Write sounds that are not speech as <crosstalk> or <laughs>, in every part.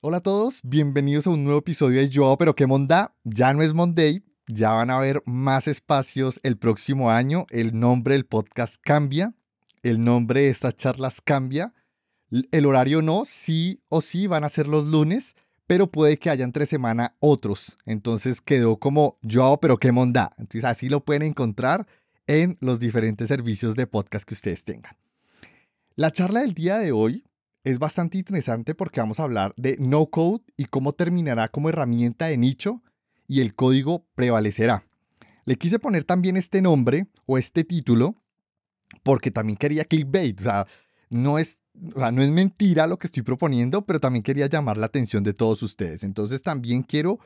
Hola a todos, bienvenidos a un nuevo episodio de Yo, pero qué monda. Ya no es Monday, ya van a haber más espacios el próximo año. El nombre del podcast cambia, el nombre de estas charlas cambia. El horario no, sí o sí van a ser los lunes, pero puede que haya entre semana otros. Entonces quedó como Yo, pero qué monda. Entonces así lo pueden encontrar en los diferentes servicios de podcast que ustedes tengan. La charla del día de hoy es bastante interesante porque vamos a hablar de no code y cómo terminará como herramienta de nicho y el código prevalecerá. Le quise poner también este nombre o este título porque también quería clickbait, o sea, no es, no es mentira lo que estoy proponiendo, pero también quería llamar la atención de todos ustedes. Entonces también quiero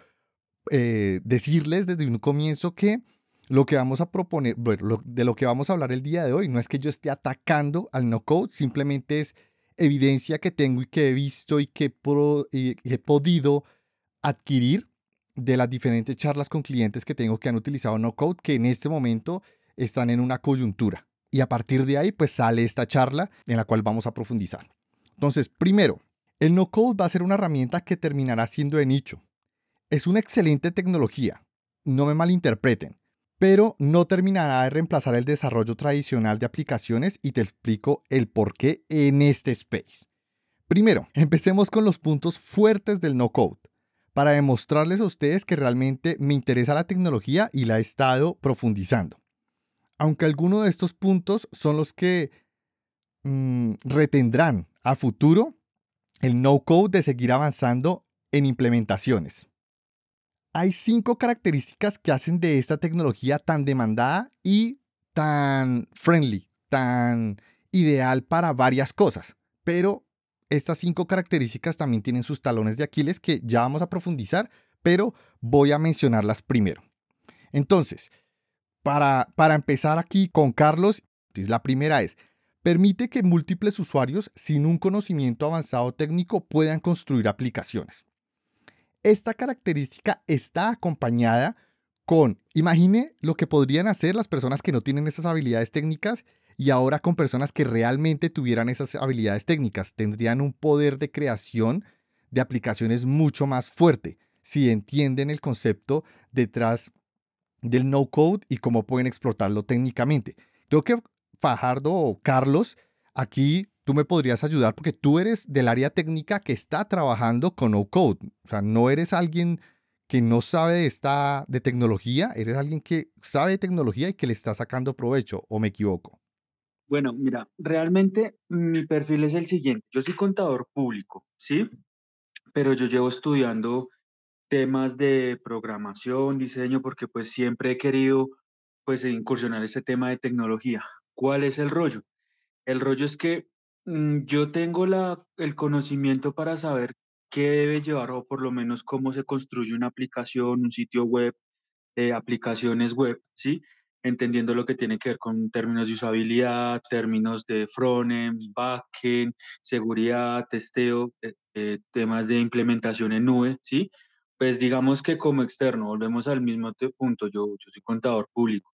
eh, decirles desde un comienzo que lo que vamos a proponer, bueno, de lo que vamos a hablar el día de hoy, no es que yo esté atacando al no code, simplemente es evidencia que tengo y que he visto y que he podido adquirir de las diferentes charlas con clientes que tengo que han utilizado no code, que en este momento están en una coyuntura. Y a partir de ahí, pues sale esta charla en la cual vamos a profundizar. Entonces, primero, el no code va a ser una herramienta que terminará siendo de nicho. Es una excelente tecnología, no me malinterpreten pero no terminará de reemplazar el desarrollo tradicional de aplicaciones y te explico el por qué en este space. Primero, <laughs> empecemos con los puntos fuertes del no code, para demostrarles a ustedes que realmente me interesa la tecnología y la he estado profundizando. Aunque algunos de estos puntos son los que mm, retendrán a futuro el no code de seguir avanzando en implementaciones. Hay cinco características que hacen de esta tecnología tan demandada y tan friendly, tan ideal para varias cosas. Pero estas cinco características también tienen sus talones de Aquiles que ya vamos a profundizar, pero voy a mencionarlas primero. Entonces, para, para empezar aquí con Carlos, la primera es, permite que múltiples usuarios sin un conocimiento avanzado técnico puedan construir aplicaciones. Esta característica está acompañada con, imagine lo que podrían hacer las personas que no tienen esas habilidades técnicas y ahora con personas que realmente tuvieran esas habilidades técnicas. Tendrían un poder de creación de aplicaciones mucho más fuerte si entienden el concepto detrás del no code y cómo pueden explotarlo técnicamente. Creo que Fajardo o Carlos aquí tú me podrías ayudar porque tú eres del área técnica que está trabajando con no code. O sea, no eres alguien que no sabe de, esta, de tecnología, eres alguien que sabe de tecnología y que le está sacando provecho, o me equivoco. Bueno, mira, realmente mi perfil es el siguiente. Yo soy contador público, ¿sí? Pero yo llevo estudiando temas de programación, diseño, porque pues siempre he querido pues incursionar ese tema de tecnología. ¿Cuál es el rollo? El rollo es que yo tengo la, el conocimiento para saber qué debe llevar o por lo menos cómo se construye una aplicación, un sitio web, eh, aplicaciones web, ¿sí? Entendiendo lo que tiene que ver con términos de usabilidad, términos de frontend, backend, seguridad, testeo, eh, eh, temas de implementación en nube, ¿sí? Pues digamos que como externo, volvemos al mismo punto, yo, yo soy contador público.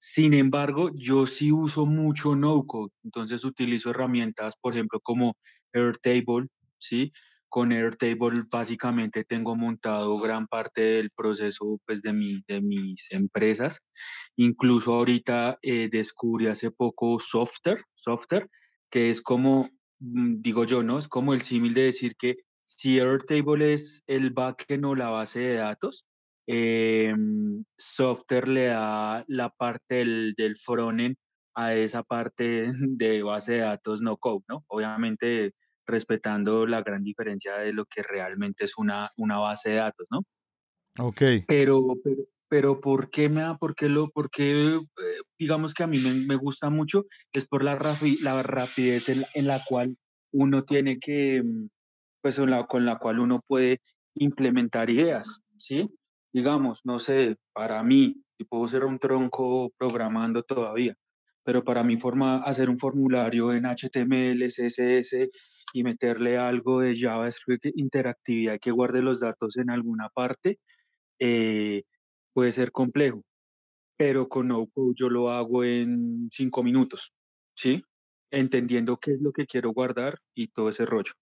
Sin embargo, yo sí uso mucho no-code, entonces utilizo herramientas, por ejemplo, como Airtable, ¿sí? Con Airtable básicamente tengo montado gran parte del proceso pues, de, mi, de mis empresas. Incluso ahorita eh, descubrí hace poco Software, Software, que es como, mm, digo yo, ¿no? Es como el símil de decir que si Airtable es el backend o la base de datos, eh, Software le da la parte del, del frontend a esa parte <laughs> de base de datos no code, ¿no? Obviamente respetando la gran diferencia de lo que realmente es una, una base de datos, ¿no? Ok. Pero, pero, pero ¿por qué me da, por qué lo, por qué, eh, digamos que a mí me, me, gusta mucho? Es por la, rafi, la rapidez en la, en la, cual uno tiene que, pues con la, con la cual uno puede implementar ideas, ¿sí? Digamos, no sé, para mí, si puedo ser un tronco programando todavía, pero para mí forma, hacer un formulario en HTML, CSS y meterle algo de JavaScript, interactividad que guarde los datos en alguna parte, eh, puede ser complejo, pero con NoCode yo lo hago en cinco minutos, ¿sí? Entendiendo qué es lo que quiero guardar y todo ese rollo.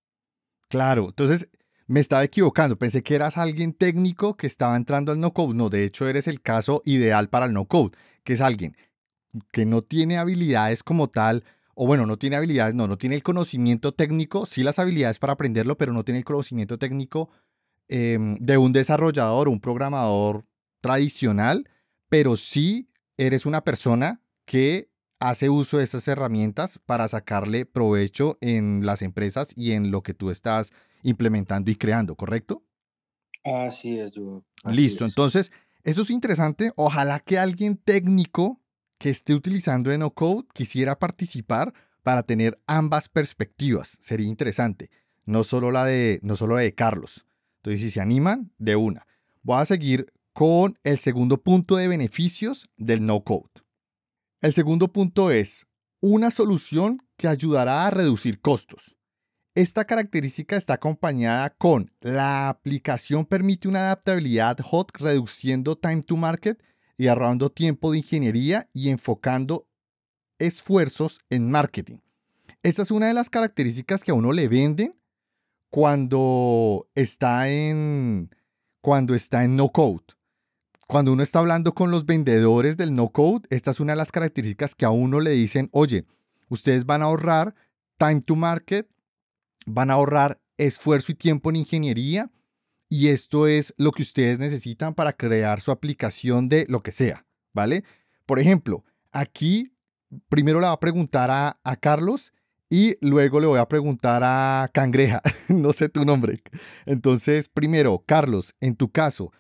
Claro, entonces me estaba equivocando, pensé que eras alguien técnico que estaba entrando al no-code. No, de hecho eres el caso ideal para el no-code, que es alguien que no tiene habilidades como tal, o bueno, no tiene habilidades, no, no tiene el conocimiento técnico, sí las habilidades para aprenderlo, pero no tiene el conocimiento técnico em, de un desarrollador, un programador tradicional, pero sí eres una persona que hace uso de esas herramientas para sacarle provecho en las empresas y en lo que tú estás implementando y creando, ¿correcto? Así es, yo. Listo, entonces, eso es interesante. Ojalá que alguien técnico que esté utilizando no code quisiera participar para tener ambas perspectivas. Sería interesante. No solo la de, no solo la de Carlos. Entonces, si se animan, de una. Voy a seguir con el segundo punto de beneficios del no code. El segundo punto es una solución que ayudará a reducir costos. Esta característica está acompañada con la aplicación permite una adaptabilidad hot reduciendo time to market y ahorrando tiempo de ingeniería y enfocando esfuerzos en marketing. Esta es una de las características que a uno le venden cuando está en cuando está en no code. Cuando uno está hablando con los vendedores del no code, esta es una de las características que a uno le dicen, "Oye, ustedes van a ahorrar time to market van a ahorrar esfuerzo y tiempo en ingeniería y esto es lo que ustedes necesitan para crear su aplicación de lo que sea, ¿vale? Por ejemplo, aquí primero le voy a preguntar a, a Carlos y luego le voy a preguntar a Cangreja, <laughs> no sé tu nombre. Entonces, primero, Carlos, en tu caso,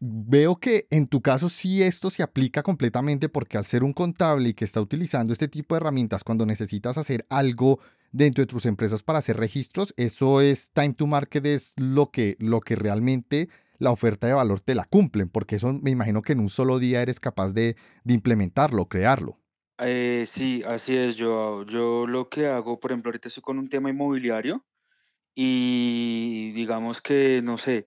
veo que en tu caso sí esto se aplica completamente porque al ser un contable y que está utilizando este tipo de herramientas cuando necesitas hacer algo dentro de tus empresas para hacer registros, eso es time to market, es lo que, lo que realmente la oferta de valor te la cumplen, porque eso me imagino que en un solo día eres capaz de, de implementarlo, crearlo. Eh, sí, así es. Yo, yo lo que hago, por ejemplo, ahorita estoy con un tema inmobiliario y digamos que, no sé,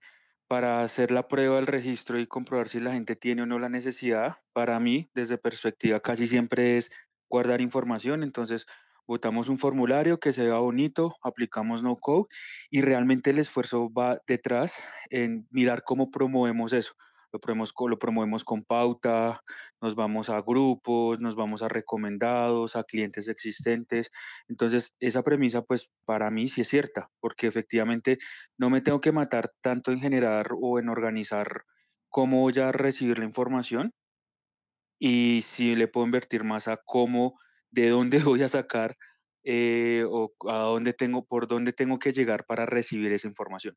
para hacer la prueba del registro y comprobar si la gente tiene o no la necesidad, para mí, desde perspectiva, casi siempre es guardar información. Entonces, Botamos un formulario que se vea bonito, aplicamos no code y realmente el esfuerzo va detrás en mirar cómo promovemos eso. Lo promovemos, lo promovemos con pauta, nos vamos a grupos, nos vamos a recomendados, a clientes existentes. Entonces, esa premisa, pues para mí sí es cierta, porque efectivamente no me tengo que matar tanto en generar o en organizar cómo voy a recibir la información y sí le puedo invertir más a cómo de dónde <laughs> voy a sacar eh, o a dónde tengo, por dónde tengo que llegar para recibir esa información.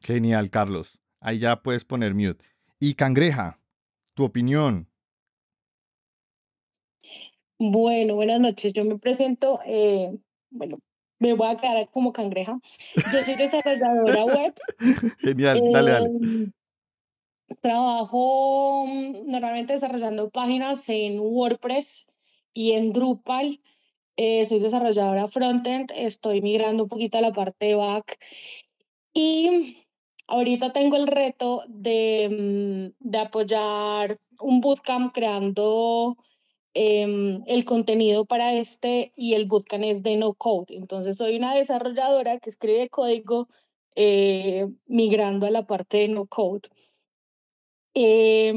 Genial, Carlos. Ahí ya puedes poner mute. Y Cangreja, tu opinión. Bueno, buenas noches. Yo me presento, eh, bueno, me voy a quedar como cangreja. Yo soy desarrolladora <laughs> web. Genial, dale, dale. Em, trabajo mm, normalmente desarrollando páginas en WordPress y en Drupal. Eh, soy desarrolladora frontend, estoy migrando un poquito a la parte de back y ahorita tengo el reto de, mm, de apoyar un bootcamp creando em, el contenido para este y el bootcamp es de no code. Entonces soy una desarrolladora que escribe código eh, migrando a la parte de no code. Eh,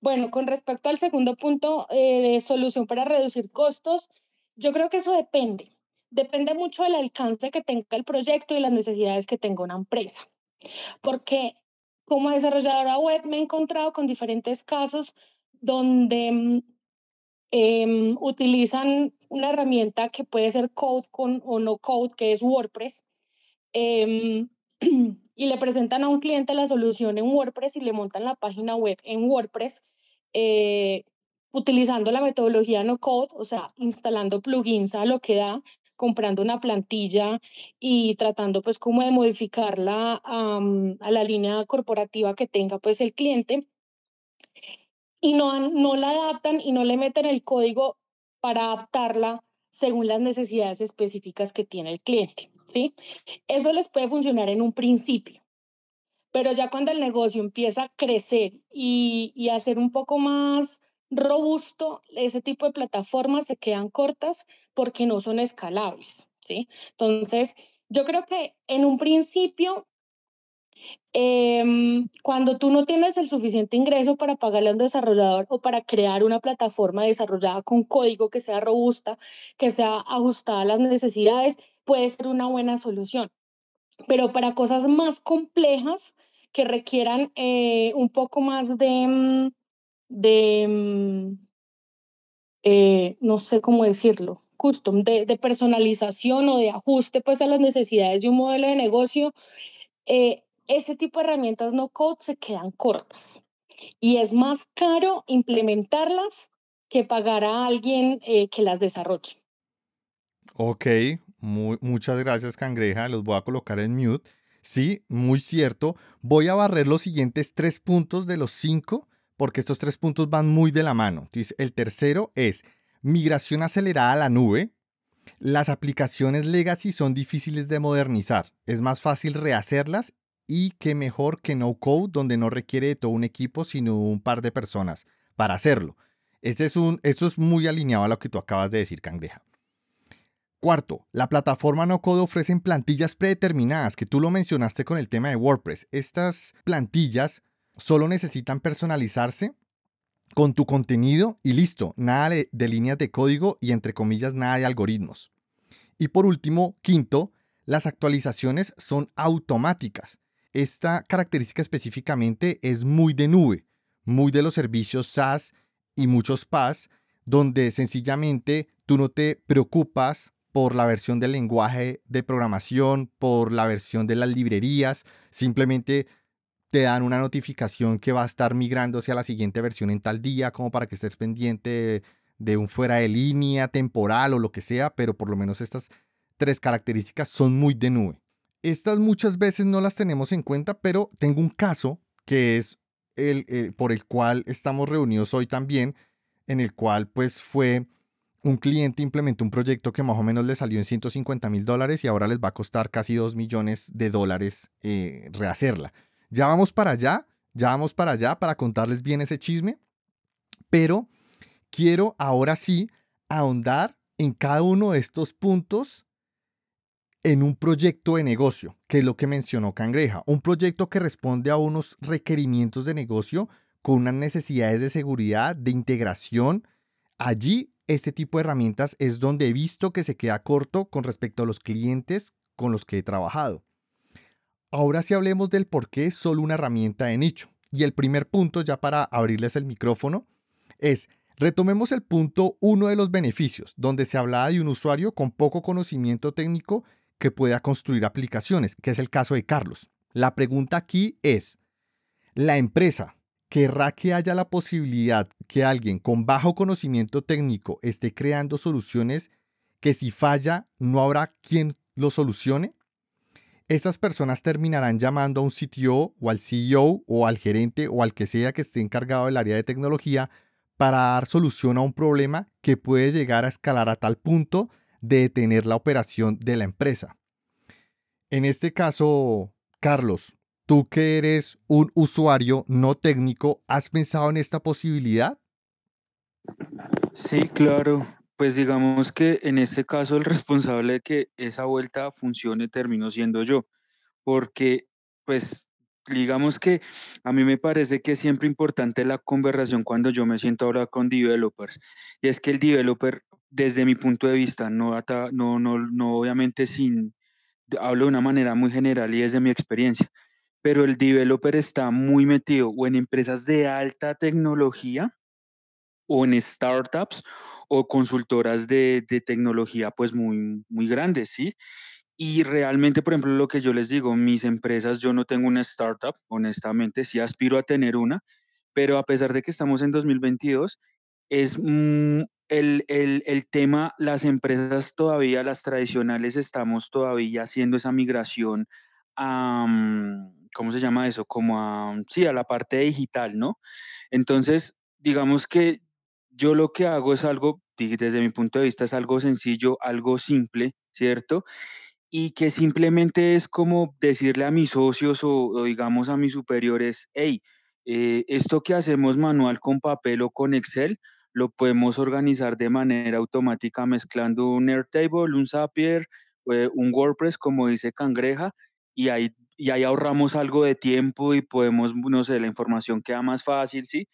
bueno, con respecto al segundo punto eh, de solución para reducir costos, yo creo que eso depende. Depende mucho del alcance que tenga el proyecto y las necesidades que tenga una empresa. Porque como desarrolladora web me he encontrado con diferentes casos donde em, utilizan una herramienta que puede ser code con, o no code, que es WordPress. Em, <clears throat> y le presentan a un cliente la solución en WordPress y le montan la página web en WordPress eh, utilizando la metodología no code, o sea, instalando plugins a lo que da, comprando una plantilla y tratando pues como de modificarla a la línea corporativa que tenga pues el cliente y no, no la adaptan y no le meten el código para adaptarla según las necesidades específicas que tiene el cliente, ¿sí? Eso les puede funcionar en un principio, pero ya cuando el negocio empieza a crecer y, y a ser un poco más robusto, ese tipo de plataformas se quedan cortas porque no son escalables, ¿sí? Entonces, Yo creo que en un principio Em, cuando tú no tienes el suficiente ingreso para pagarle a un desarrollador o para crear una plataforma desarrollada con código que sea robusta, que sea ajustada a las necesidades, puede ser una buena solución. Pero para cosas más complejas que requieran eh, un poco más de, mm, de mm, eh, no sé cómo decirlo, custom, de, personalización o de ajuste pues a las necesidades de un modelo de negocio, eh, ese tipo de herramientas no code se quedan cortas y es más caro implementarlas que pagar a alguien eh, que las desarrolle. Ok, muchas gracias Cangreja, los voy a colocar en mute. Sí, muy cierto. Voy a barrer los siguientes tres puntos de los cinco porque estos tres puntos van muy de la mano. El tercero es migración acelerada a la nube. Las aplicaciones legacy son difíciles de modernizar. Es más fácil rehacerlas y qué mejor que no code donde no requiere de todo un equipo sino un par de personas para hacerlo. Ese es eso es muy alineado a lo que tú acabas de decir, Cangreja. Cuarto, la plataforma no code ofrece plantillas predeterminadas, que tú lo mencionaste con el tema de WordPress. Estas plantillas solo necesitan personalizarse con tu contenido y listo, nada de, líneas de código y entre comillas nada de algoritmos. Y por último, quinto, las actualizaciones son automáticas. Esta característica específicamente es muy de nube, muy de los servicios SaaS y muchos PaaS, donde sencillamente tú no te preocupas por la versión del lenguaje de programación, por la versión de las librerías, simplemente te dan una notificación que va a estar migrando hacia la siguiente versión en tal día, como para que estés pendiente de un fuera de línea, temporal o lo que sea, pero por lo menos estas tres características son muy de nube. Estas muchas veces no las tenemos en cuenta, pero tengo un caso que es el, por el cual estamos reunidos hoy también, en el cual pues fue un cliente implementó un proyecto que más o menos le salió en 150 mil dólares y ahora les va a costar casi 2 millones de dólares eh, rehacerla. Ya vamos para allá, ya vamos para allá para contarles bien ese chisme, pero quiero ahora sí ahondar en cada uno de estos puntos en un proyecto de negocio, que es lo que mencionó Cangreja, un proyecto que responde a unos requerimientos de negocio con unas necesidades de seguridad, de integración. Allí, este tipo de herramientas es donde he visto que se queda corto con respecto a los clientes con los que he trabajado. Ahora sí hablemos del por qué es solo una herramienta de nicho. Y el primer punto, ya para abrirles el micrófono, es retomemos el punto uno de los beneficios, donde se hablaba de un usuario con poco conocimiento técnico que pueda construir aplicaciones, que es el caso de Carlos. La pregunta aquí es, ¿la empresa querrá que haya la posibilidad que alguien con bajo conocimiento técnico esté creando soluciones que si falla no habrá quien lo solucione? Esas personas terminarán llamando a un CTO o al CEO o al gerente o al que sea que esté encargado del área de tecnología para dar solución a un problema que puede llegar a escalar a tal punto de detener la operación de la empresa. En este caso, Carlos, tú que eres un usuario no técnico, ¿has pensado en esta posibilidad? Sí, claro. Pues digamos que en este caso el responsable de que esa vuelta funcione terminó siendo yo, porque pues digamos que a mí me parece que es siempre importante la conversación cuando yo me siento ahora con developers, y es que el developer desde mi punto de vista, no, no, no, no obviamente sin, hablo de una manera muy general y desde mi experiencia, pero el developer está muy metido o en empresas de alta tecnología o en startups o consultoras de, de tecnología pues muy, muy grandes, ¿sí? Y realmente, por ejemplo, lo que yo les digo, mis empresas, yo no tengo una startup, honestamente, sí aspiro a tener una, pero a pesar de que estamos en 2022, es el, el, tema, las empresas todavía, las tradicionales, estamos todavía haciendo esa migración a, ¿cómo se llama eso? Como a, sí, a la parte digital, ¿no? Entonces, digamos que yo lo que hago es algo, desde mi punto de vista, es algo sencillo, algo simple, ¿cierto? Y que simplemente es como decirle a mis socios o, digamos a mis superiores, hey, eh, esto que hacemos manual con papel o con Excel, lo podemos organizar de manera automática mezclando un Airtable, un Zapier, eh, un WordPress, como dice Cangreja, y ahí, y ahí ahorramos algo de tiempo y podemos, no sé, la información queda más fácil, ¿sí?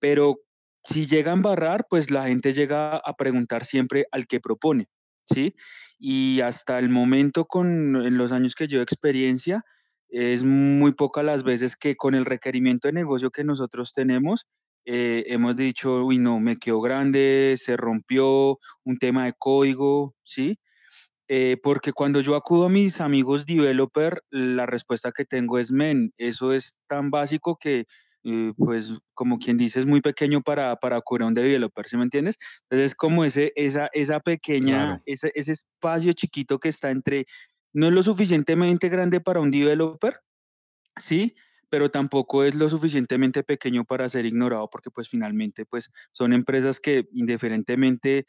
Pero si llega a embarrar, pues la gente llega a preguntar siempre al que propone, ¿sí? Y hasta el momento, con, en los años que llevo experiencia, es muy pocas las veces que con el requerimiento de negocio que nosotros tenemos, eh, hemos dicho, uy, no, me quedó grande, se rompió un tema de código, ¿sí? Eh, porque cuando yo acudo a mis amigos developer, la respuesta que tengo es, men, eso es tan básico que, eh, pues, como quien dice, es muy pequeño para, para a un developer, ¿sí me entiendes? Entonces es como ese, esa, esa pequeña, Claro. ese, ese espacio chiquito que está entre, no es lo suficientemente grande para un developer, sí, pero tampoco es lo suficientemente pequeño para ser ignorado, porque pues finalmente pues son empresas que indiferentemente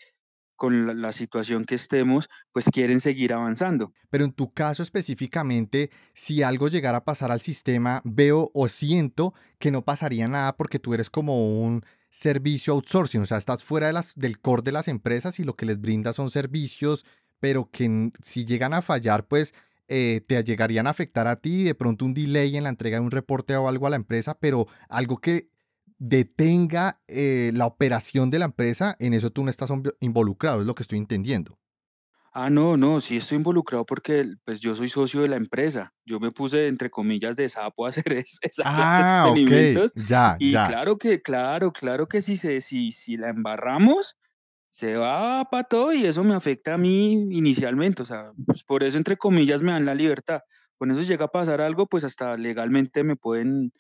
con la, situación que estemos, pues quieren seguir avanzando. Pero en tu caso específicamente, si algo llegara a pasar al sistema, veo o siento que no pasaría nada porque tú eres como un servicio outsourcing, o sea, estás fuera del core de las empresas y lo que les brindas son servicios, pero que si llegan a fallar, pues eh, te llegarían a afectar a ti, de pronto un delay en la entrega de un reporte o algo a la empresa, pero algo que detenga eh, la operación de la empresa, en eso tú no estás invo- involucrado, es lo que estoy entendiendo. Ah, no, no, sí estoy involucrado porque pues yo soy socio de la empresa. Yo me puse entre comillas de sapo a <laughs> hacer es- esa clase de Ah, ya, y ya. claro que, claro, claro que si se, si, si la embarramos, se va para todo y eso me afecta a mí inicialmente. O sea, pues por eso entre comillas me dan la libertad. Con eso llega a pasar algo, pues hasta legalmente me pueden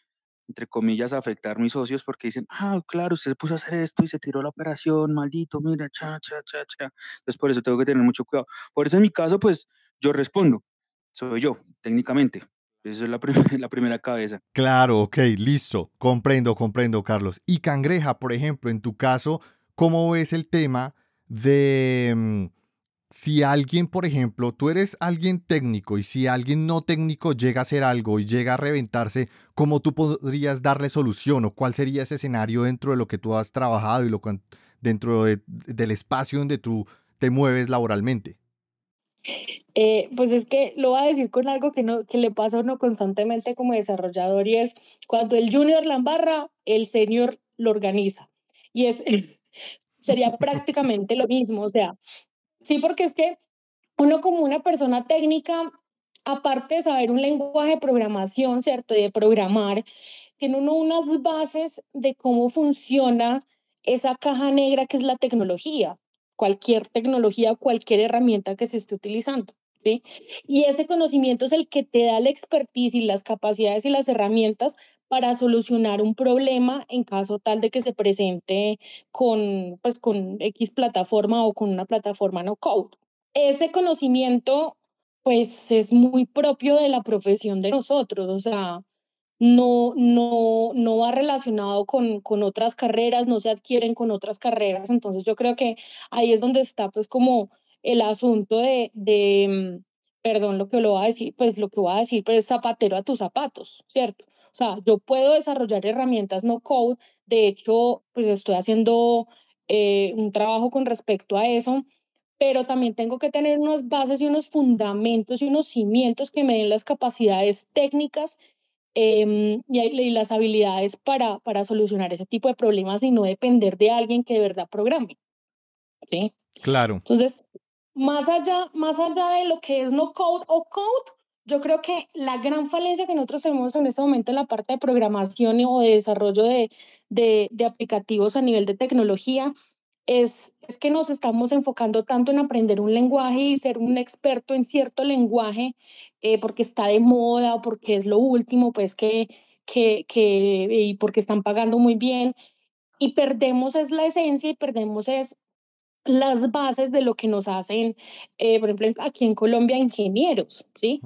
entre comillas, afectar mis socios porque dicen, ah, claro, usted se puso a hacer esto y se tiró la operación, maldito, mira, cha, cha, cha, cha. Entonces, por eso tengo que tener mucho cuidado. Por eso en mi caso, pues, yo respondo, soy yo, técnicamente. Esa es la, <laughs> la primera cabeza. Claro, ok, listo. Comprendo, comprendo, Carlos. Y Cangreja, por ejemplo, en tu caso, ¿cómo ves el tema de mm, si alguien, por ejemplo, tú eres alguien técnico y si alguien no técnico llega a hacer algo y llega a reventarse, ¿cómo tú podrías darle solución o cuál sería ese escenario dentro de lo que tú has trabajado y lo dentro de- del espacio donde tú te mueves laboralmente? Eh, pues es que lo voy a decir con algo que, no, que le pasa a uno constantemente como desarrollador y es cuando el junior la embarra, el senior lo organiza. Y es, <laughs> sería prácticamente lo mismo, o sea, sí, porque es que uno como una persona técnica, aparte de saber un lenguaje de programación, ¿cierto? Y de programar, tiene uno unas bases de cómo funciona esa caja negra que es la tecnología, cualquier tecnología, cualquier herramienta que se esté utilizando. ¿Sí? Y ese conocimiento es el que te da la expertise y las capacidades y las herramientas para solucionar un problema en caso tal de que se presente con, pues, con X plataforma o con una plataforma no code. Ese conocimiento, pues, es muy propio de la profesión de nosotros, o sea, no, no, no va relacionado con, con otras carreras, no se adquieren con otras carreras, entonces yo creo que ahí es donde está, pues, como el asunto de, de mm, perdón, lo que lo voy a decir, pues lo que voy a decir, pues es zapatero a tus zapatos, ¿cierto? O sea, yo puedo desarrollar herramientas no code, de hecho, pues estoy haciendo eh, un trabajo con respecto a eso, pero también tengo que tener unas bases y unos fundamentos y unos cimientos que me den las capacidades técnicas em, y, y las habilidades para, para solucionar ese tipo de problemas y no depender de alguien que de verdad programe, ¿sí? Claro, Entonces, más allá, más allá de lo que es no code o code, yo creo que la gran falencia que nosotros tenemos en este momento en la parte de programación o de desarrollo de, de, de aplicativos a nivel de tecnología es, es que nos estamos enfocando tanto en aprender un lenguaje y ser un experto en cierto lenguaje eh, porque está de moda o porque es lo último, pues que, que, que, y porque están pagando muy bien. Y perdemos es la esencia y perdemos es las bases de lo que nos hacen, eh, por ejemplo, aquí en Colombia, ingenieros, ¿sí?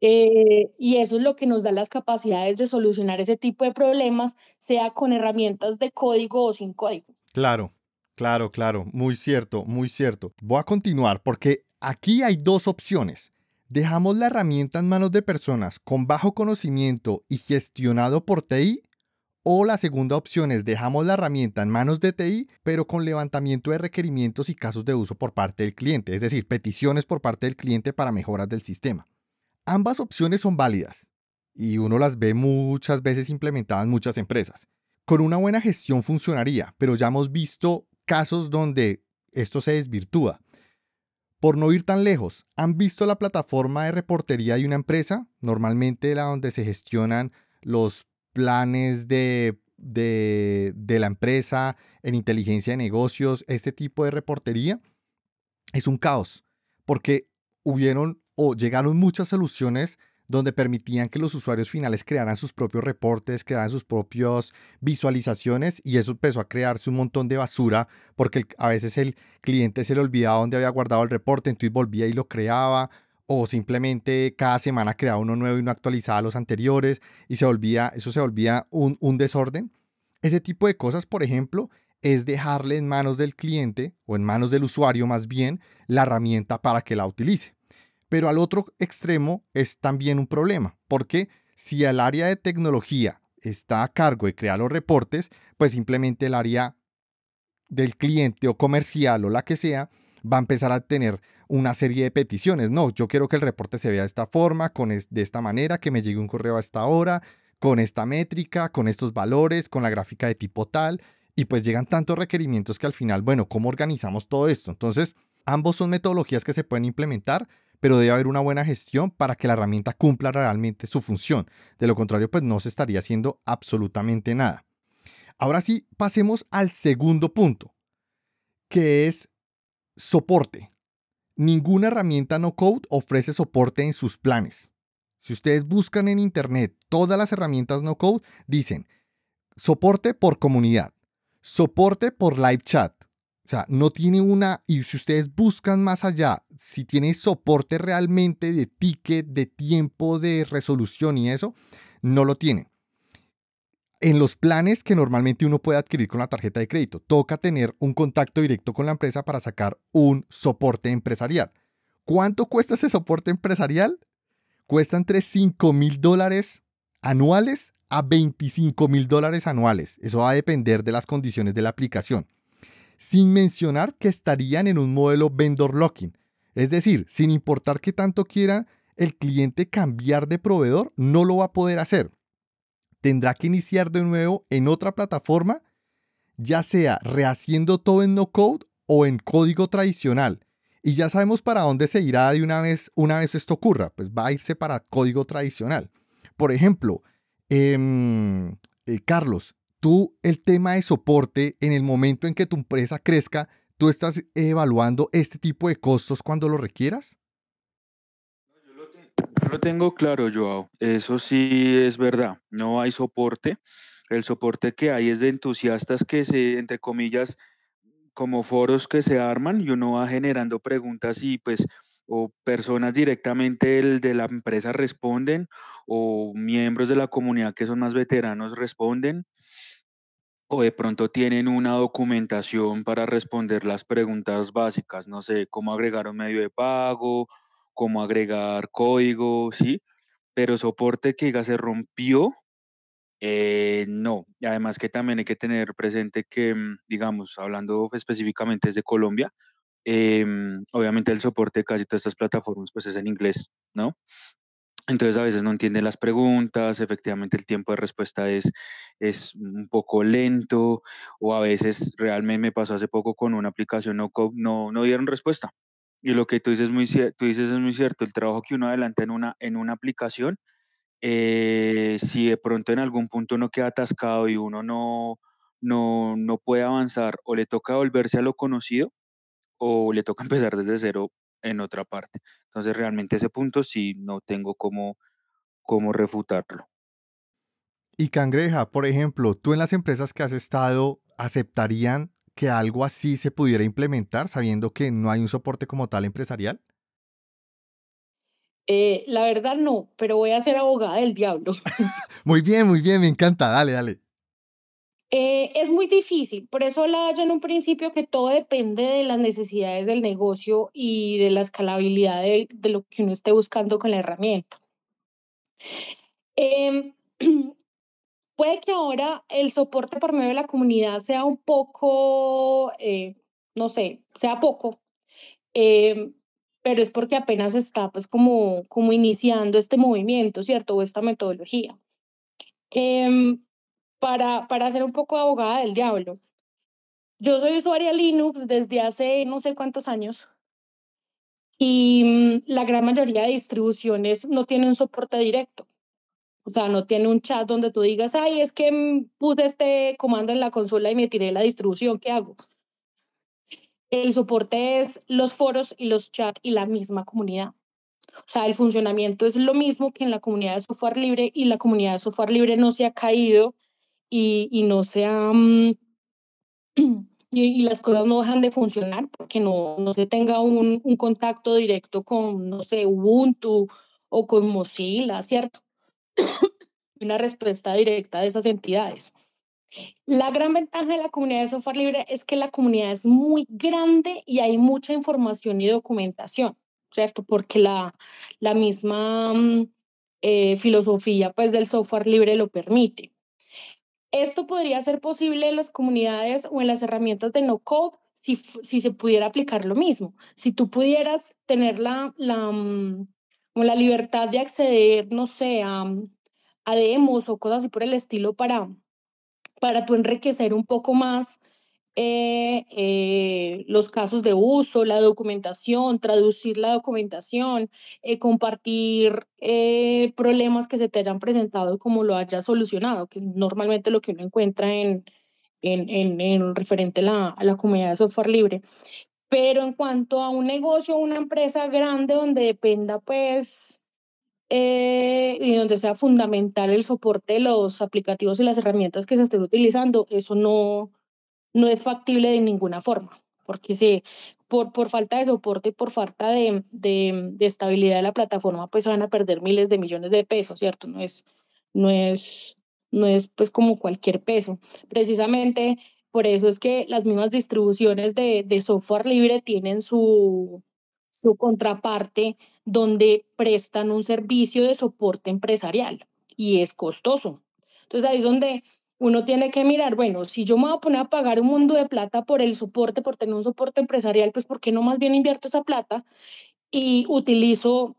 Eh, y eso es lo que nos da las capacidades de solucionar ese tipo de problemas, sea con herramientas de código o sin código. claro, claro, claro, muy cierto, muy cierto. Voy a continuar porque aquí hay dos opciones. Dejamos la herramienta en manos de personas con bajo conocimiento y gestionado por TI O la segunda opción es dejamos la herramienta en manos de TI, pero con levantamiento de requerimientos y casos de uso por parte del cliente, es decir, peticiones por parte del cliente para mejoras del sistema. Ambas opciones son válidas y uno las ve muchas veces implementadas en muchas empresas. Con una buena gestión funcionaría, pero ya hemos visto casos donde esto se desvirtúa. Por no ir tan lejos, ¿han visto la plataforma de reportería de una empresa? Normalmente la donde se gestionan los planes de, de, la empresa en inteligencia de negocios, este tipo de reportería. Es un caos, porque hubieron o llegaron muchas soluciones donde permitían que los usuarios finales crearan sus propios reportes, crearan sus propias visualizaciones y eso empezó a crearse un montón de basura porque a veces el cliente se le olvidaba dónde había guardado el reporte, entonces volvía y lo creaba o simplemente cada semana creaba uno nuevo y no actualizaba los anteriores y se volvía, eso se volvía un, un desorden. Ese tipo de cosas, por ejemplo, es dejarle en manos del cliente o en manos del usuario más bien la herramienta para que la utilice. Pero al otro extremo es también un problema, porque si el área de tecnología está a cargo de crear los reportes, pues simplemente el área del cliente o comercial o la que sea va a empezar a tener una serie de peticiones. No, yo quiero que el reporte se vea de esta forma, con de esta manera, que me llegue un correo a esta hora, con esta métrica, con estos valores, con la gráfica de tipo tal. Y pues llegan tantos requerimientos que al final, bueno, ¿cómo organizamos todo esto? Entonces, ambos son metodologías que se pueden implementar, pero debe haber una buena gestión para que la herramienta cumpla realmente su función. De lo contrario, pues no se estaría haciendo absolutamente nada. Ahora sí, pasemos al segundo punto, que es soporte. Ninguna herramienta no code ofrece soporte en sus planes. Si ustedes buscan en internet todas las herramientas no code, dicen soporte por comunidad, soporte por live chat, o sea, no tiene una, y si ustedes buscan más allá, si tiene soporte realmente de ticket, de tiempo de resolución y eso, no lo tiene. En los planes que normalmente uno puede adquirir con la tarjeta de crédito, toca tener un contacto directo con la empresa para sacar un soporte empresarial. ¿Cuánto cuesta ese soporte empresarial? Cuesta entre 5 mil dólares anuales a 25 mil dólares anuales. Eso va a depender de las condiciones de la aplicación sin mencionar que estarían en un modelo vendor locking. Es decir, sin importar que tanto quiera el cliente cambiar de proveedor, no lo va a poder hacer. Tendrá que iniciar de nuevo en otra plataforma, ya sea rehaciendo todo en no code o en código tradicional. Y ya sabemos para dónde se irá de una vez, una vez esto ocurra, pues va a irse para código tradicional. Por ejemplo, em, eh, Carlos, tú el tema de soporte en el momento en que tu empresa crezca, tú estás evaluando este tipo de costos cuando lo requieras? Lo, tengo claro, Joao. Eso sí es verdad. No hay soporte. El soporte que hay es de entusiastas que se, entre comillas, como foros que se arman y uno va generando preguntas y pues o personas directamente de la empresa responden o miembros de la comunidad que son más veteranos responden o de pronto tienen una documentación para responder las preguntas básicas, no sé, cómo agregar un medio de pago, cómo agregar código, ¿sí? Pero soporte que diga se rompió, eh, no. Además que también hay que tener presente que, mm, digamos, hablando específicamente desde Colombia, em, obviamente el soporte de casi todas estas plataformas pues es en inglés, ¿no? Entonces a veces no entienden las preguntas, efectivamente el tiempo de respuesta es, es un poco lento o a veces realmente me pasó hace poco con una aplicación no, no, no dieron respuesta. Y lo que tú dices, muy, tú dices es muy cierto, el trabajo que uno adelanta en una, en una aplicación, eh, si de pronto en algún punto uno queda atascado y uno no, no, no puede avanzar o le toca volverse a lo conocido o le toca <laughs> empezar desde cero en otra parte. Entonces, realmente ese punto sí no tengo cómo, cómo refutarlo. Y Cangreja, por ejemplo, tú en las empresas que has estado, ¿aceptarían que algo así se pudiera implementar sabiendo que no hay un soporte como tal empresarial? Eh, la verdad no, pero voy a ser abogada del diablo. <laughs> <laughs> muy bien, muy bien, me encanta, dale, dale. Eh, es muy difícil, por eso hablaba yo en un principio que todo depende de las necesidades del negocio y de la escalabilidad de, lo que uno esté buscando con la herramienta. Em, <clears throat> Puede que ahora el soporte por medio de la comunidad sea un poco, eh, no sé, sea poco, em, pero es porque apenas está pues como, como iniciando este movimiento, ¿cierto? O esta metodología. Em, para, para ser un poco abogada del diablo, yo soy usuaria Linux desde hace no sé cuántos años y mm, la gran mayoría de distribuciones no tienen soporte directo. O sea, no tiene un chat donde tú digas, ay, es que mm, puse este comando en la consola y me tiré la distribución, ¿qué hago? El soporte es los foros y los chats y la misma comunidad. O sea, el funcionamiento es lo mismo que en la comunidad de software libre y la comunidad de software libre no se ha caído y, no se ha... Mm, <clears throat> y, las cosas no dejan de funcionar porque no, no se tenga un, un contacto directo con, no sé, Ubuntu o con Mozilla, ¿cierto? <coughs> una respuesta directa de esas entidades. La gran ventaja de la comunidad de software libre es que la comunidad es muy grande y hay mucha información y documentación, ¿cierto? Porque la, la misma mm, eh, filosofía pues, del software libre lo permite. Esto podría ser posible en las comunidades o en las herramientas de no code si, si se pudiera aplicar lo mismo. Si tú pudieras tener la, la, mm, la libertad de acceder, no sé, a, demos o cosas así por el estilo para, para tú enriquecer un poco más eh, eh, los casos de uso, la documentación, traducir la documentación, eh, compartir problemas que se te hayan presentado y cómo lo hayas solucionado, que normalmente lo que uno encuentra en, en, en, en referente la, a la comunidad de software libre. Pero en cuanto a un negocio, una empresa grande donde dependa pues eh, y donde sea fundamental el soporte de los aplicativos y las herramientas que se estén utilizando, eso no, no es factible de ninguna forma, porque si por, por falta de soporte y por falta de, de, de, estabilidad de la plataforma, pues van a perder miles de millones de pesos, ¿cierto? No es, no es, no es pues como cualquier peso. Precisamente por eso es que las mismas distribuciones de, de software libre tienen su, su contraparte donde prestan un servicio de soporte empresarial y es costoso. Entonces ahí es donde uno tiene que mirar, bueno, si yo me voy a poner a pagar un mundo de plata por el soporte, por tener un soporte empresarial, pues ¿por qué no más bien invierto esa plata y utilizo,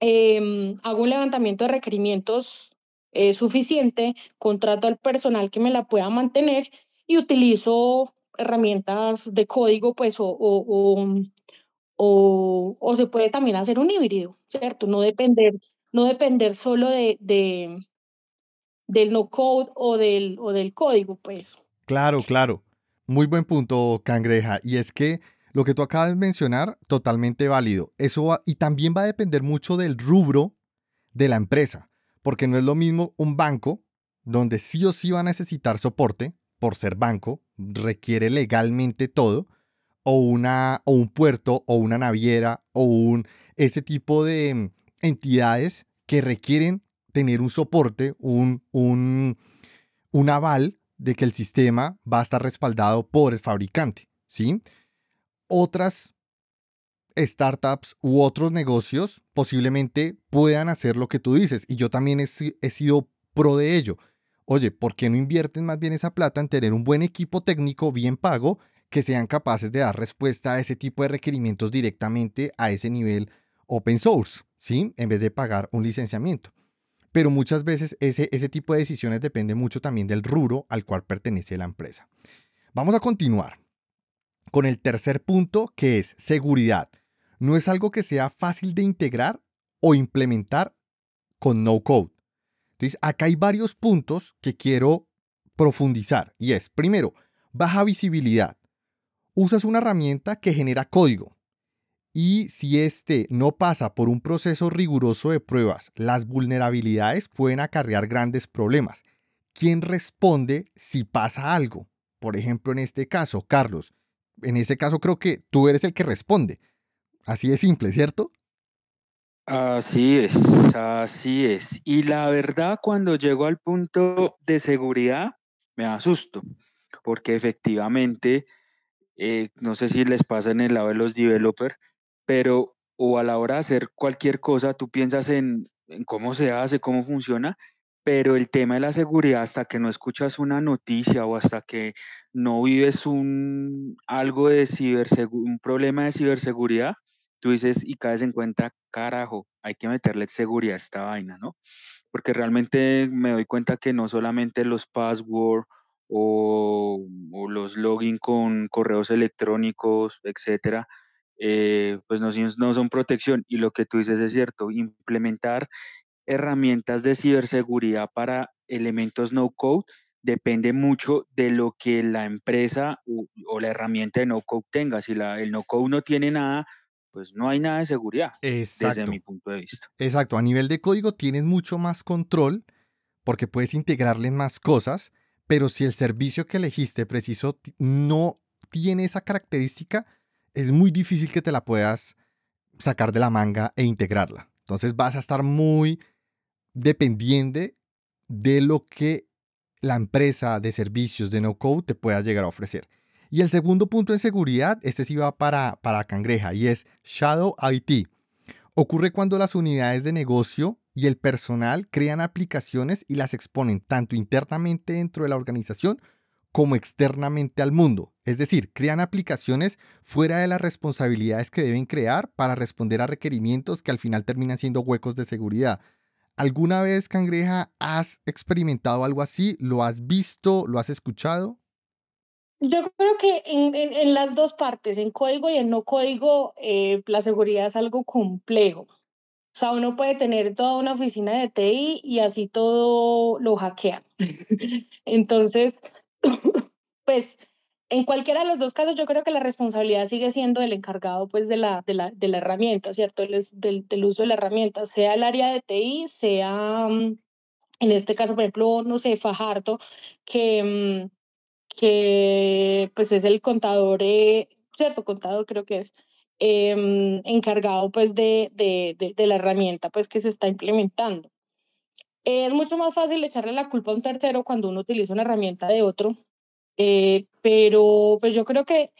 eh, hago un levantamiento de requerimientos eh, suficiente, contrato al personal que me la pueda mantener y utilizo herramientas de código, pues, o, o, o o, o se puede también hacer un híbrido, ¿cierto? No depender, no depender solo de, de, del no code o del, o del código, pues. Claro, claro. Muy buen punto, Cangreja. Y es que lo que tú acabas de mencionar, totalmente válido. Eso va, y también va a depender mucho del rubro de la empresa, porque no es lo mismo un banco donde sí o sí va a necesitar soporte por ser banco, requiere legalmente todo, o, una, o un puerto o una naviera o un, ese tipo de mm, entidades que requieren tener un soporte, un, un, un aval de que el sistema va a estar respaldado por el fabricante, ¿sí? Otras startups u otros negocios posiblemente puedan hacer lo que tú dices y yo también he, he sido pro de ello. Oye, ¿por qué no invierten más bien esa plata en tener un buen equipo técnico bien pago que sean capaces de dar respuesta a ese tipo de requerimientos directamente a ese nivel open source, ¿sí? En vez de pagar un licenciamiento. Pero muchas veces ese, ese tipo de decisiones depende mucho también del rubro al cual pertenece la empresa. Vamos a continuar con el tercer punto que es seguridad. No es algo que sea fácil de integrar o implementar con no code. Entonces, acá hay varios puntos que quiero profundizar y es, primero, baja visibilidad usas una herramienta que genera código. Y si este no pasa por un proceso riguroso de pruebas, las vulnerabilidades pueden acarrear grandes problemas. ¿Quién responde si pasa algo? Por ejemplo, en este caso, Carlos. En este caso creo que tú eres el que responde. Así de simple, ¿cierto? Así es, así es. Y la verdad, cuando llego al punto de seguridad, me asusto, porque efectivamente eh, no sé si les pasa en el lado de los developers, pero o a la hora de hacer cualquier cosa, tú piensas en, cómo se hace, cómo funciona, pero el tema de la seguridad, hasta que no escuchas una noticia o hasta que no vives un, algo de un problema de ciberseguridad, tú dices y caes en cuenta, carajo, hay que meterle seguridad a esta vaina, ¿no? Porque realmente me doy cuenta que no solamente los passwords o, los login con correos electrónicos, etcétera, eh, pues no, no son protección. Y lo que tú dices es cierto, implementar herramientas de ciberseguridad para elementos no code depende mucho de lo que la empresa o, la herramienta de no code tenga. Si la, el no code no tiene nada, pues no hay nada de seguridad desde mi punto de vista. Exacto, a nivel de código tienes mucho más control porque puedes integrarle más cosas, pero si el servicio que elegiste preciso no tiene esa característica, es muy difícil que te la puedas sacar de la manga e integrarla. Entonces vas a estar muy dependiente de lo que la empresa de servicios de no code te pueda llegar a ofrecer. Y el segundo punto en seguridad, este sí va para, para Cangreja y es Shadow IT. Ocurre cuando las unidades de negocio y el personal crean aplicaciones y las exponen tanto internamente dentro de la organización como externamente al mundo. Es decir, crean aplicaciones fuera de las responsabilidades que deben crear para responder a requerimientos que al final terminan siendo huecos de seguridad. ¿Alguna vez, Cangreja, has experimentado algo así? ¿Lo has visto? ¿Lo has escuchado? Yo creo que en, en, las dos partes, en código y en no código, eh, la seguridad es algo complejo. O sea, uno puede tener toda una oficina de TI y así todo lo hackean. <laughs> Entonces, <coughs> pues en cualquiera de los dos casos, yo creo que la responsabilidad sigue siendo del encargado pues, de, la, de, la, de la herramienta, ¿cierto? Del, del, uso de la herramienta, sea el área de TI, sea, mm, en este caso, por ejemplo, no sé, Fajardo, que, mm, que pues es el contador, eh, ¿cierto? Contador creo que es, em, encargado pues de, de, de, la herramienta pues que se está implementando. Es mucho más fácil echarle la culpa a un tercero cuando uno utiliza una herramienta de otro eh, pero pues yo creo que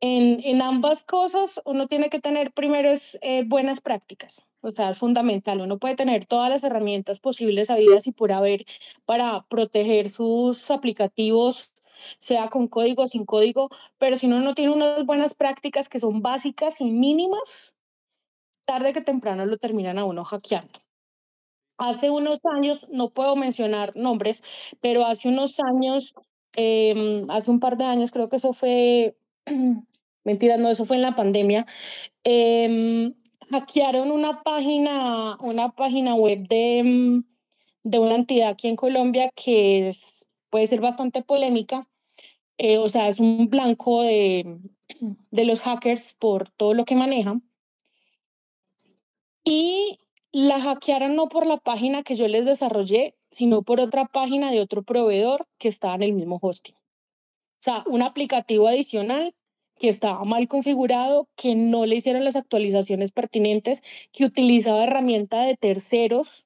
en, en, ambas cosas uno tiene que tener primero es, eh, buenas prácticas. O sea, es fundamental. Uno puede tener todas las herramientas posibles, habidas y por haber, para proteger sus aplicativos, sea con código o sin código, pero si uno no tiene unas buenas prácticas que son básicas y mínimas, tarde que temprano lo terminan a uno hackeando. Hace unos años, no puedo mencionar nombres, pero hace unos años Em, hace un par de años, creo que eso fue, <clears throat> mentira, no, eso fue en la pandemia, eh, hackearon una página, una página web de, em, de una entidad aquí en Colombia que es, puede ser bastante polémica. Eh, o sea, es un blanco de, de los hackers por todo lo que manejan. Y la hackearon no por la página que yo les desarrollé, sino por otra página de otro proveedor que estaba en el mismo hosting. O sea, un aplicativo adicional que estaba mal configurado, que no le hicieron las actualizaciones pertinentes, que utilizaba herramienta de terceros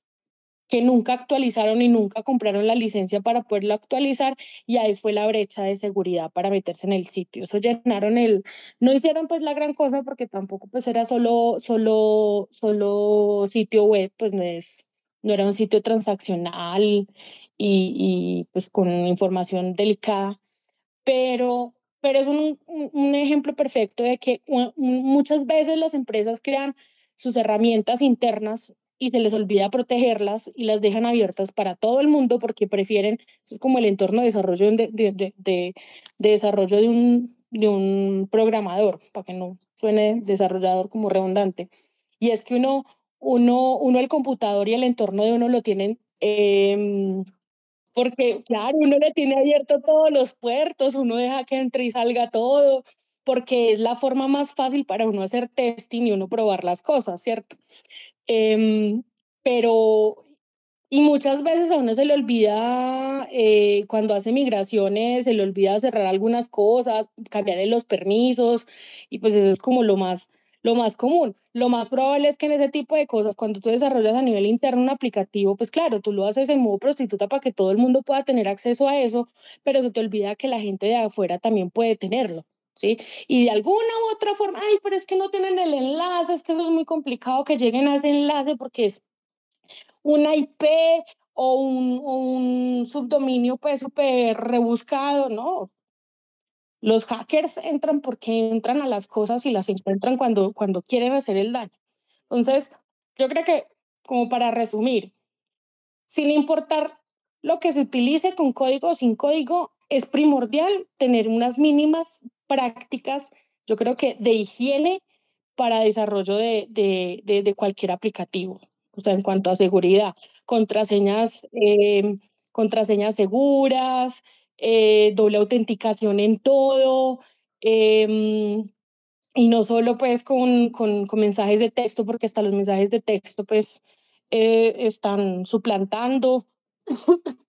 que nunca actualizaron y nunca compraron la licencia para poderlo actualizar y ahí fue la brecha de seguridad para meterse en el sitio. Eso llenaron el, no hicieron pues la gran cosa porque tampoco pues era solo, solo, solo sitio web, pues no es, no era un sitio transaccional y, y pues con información delicada, pero, pero es un, un ejemplo perfecto de que muchas veces las empresas crean sus herramientas internas y se les olvida protegerlas y las dejan abiertas para todo el mundo porque prefieren, es como el entorno de desarrollo de, de, de, de, desarrollo de un, de un programador, para que no suene desarrollador como redundante. Y es que uno, uno, uno el computador y el entorno de uno lo tienen, eh, porque claro, uno le tiene abierto todos los puertos, uno deja que entre y salga todo, porque es la forma más fácil para uno hacer testing y uno probar las cosas, ¿cierto? Eh, pero, y muchas veces a uno se le olvida, eh, cuando hace migraciones, se le olvida cerrar algunas cosas, cambiar los permisos, y pues eso es como lo más, lo más común. Lo más probable es que en ese tipo de cosas, cuando tú desarrollas a nivel interno un aplicativo, pues claro, tú lo haces en modo prostituta para que todo el mundo pueda tener acceso a eso, pero se te olvida que la gente de afuera también puede tenerlo. ¿Sí? Y de alguna u otra forma, ay, pero es que no tienen el enlace, es que eso es muy complicado que lleguen a ese enlace porque es una IP o un, un subdominio pues súper rebuscado, ¿no? Los hackers entran porque entran a las cosas y las encuentran cuando, cuando quieren hacer el daño. Entonces, yo creo que, como para resumir, sin importar lo que se utilice con código o sin código, es primordial tener unas mínimas prácticas, yo creo que de higiene para desarrollo de, de, de, cualquier aplicativo, o sea, en cuanto a seguridad, contraseñas, eh, contraseñas seguras, eh, doble autenticación en todo, eh, y no solo pues con, con, con, mensajes de texto, porque hasta los mensajes de texto pues eh, están suplantando. <laughs>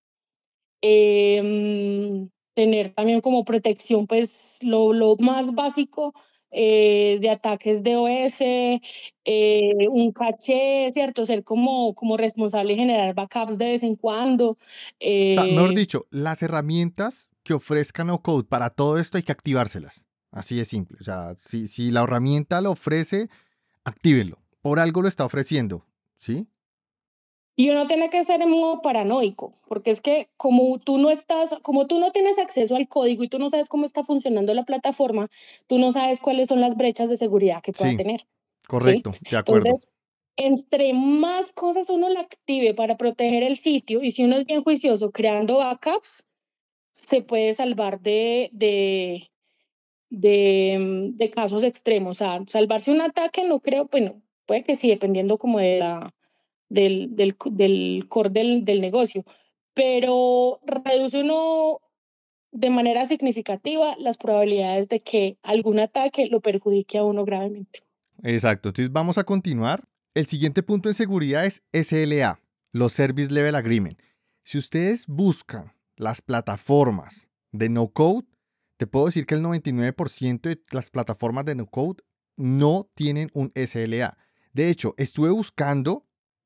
Em, tener también como protección pues lo, lo más básico eh, de ataques de OS, eh, un caché, ¿cierto? Ser como, como responsable y generar backups de vez en cuando. Eh, o sea, mejor dicho, las herramientas que ofrezcan no code para todo esto hay que activárselas. Así de simple. O sea, si, si la herramienta lo ofrece, actívelo. Por algo lo está ofreciendo, ¿sí? Y uno tiene que ser en modo paranoico, porque es que como tú no estás, como tú no tienes acceso al código y tú no sabes cómo está funcionando la plataforma, tú no sabes cuáles son las brechas de seguridad que pueda tener. Correcto, de acuerdo. Entonces, entre más cosas uno la active para proteger el sitio, y si uno es bien juicioso creando backups, se puede salvar de, de, de, de casos extremos. O sea, salvarse un ataque no creo, bueno, puede que sí, dependiendo como de la del, del, del core del, del negocio, pero reduce uno de manera significativa las probabilidades de que algún ataque lo perjudique a uno gravemente. Exacto, entonces vamos a continuar. El siguiente punto en seguridad es SLA, los Service Level Agreement. Si ustedes buscan las plataformas de no code, te puedo decir que el 99% de las plataformas de no code no tienen un SLA. De hecho, estuve buscando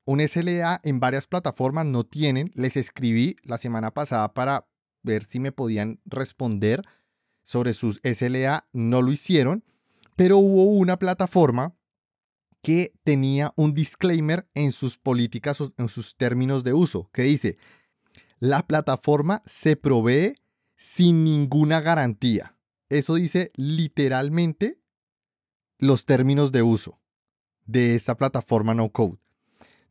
un SLA en varias plataformas no tienen. Les escribí la semana pasada para ver si me podían responder sobre sus SLA. No lo hicieron, pero hubo una plataforma que tenía un disclaimer en sus políticas, en sus términos de uso, que dice, la plataforma se provee sin ninguna garantía. Eso dice literalmente los términos de uso de esta plataforma no code.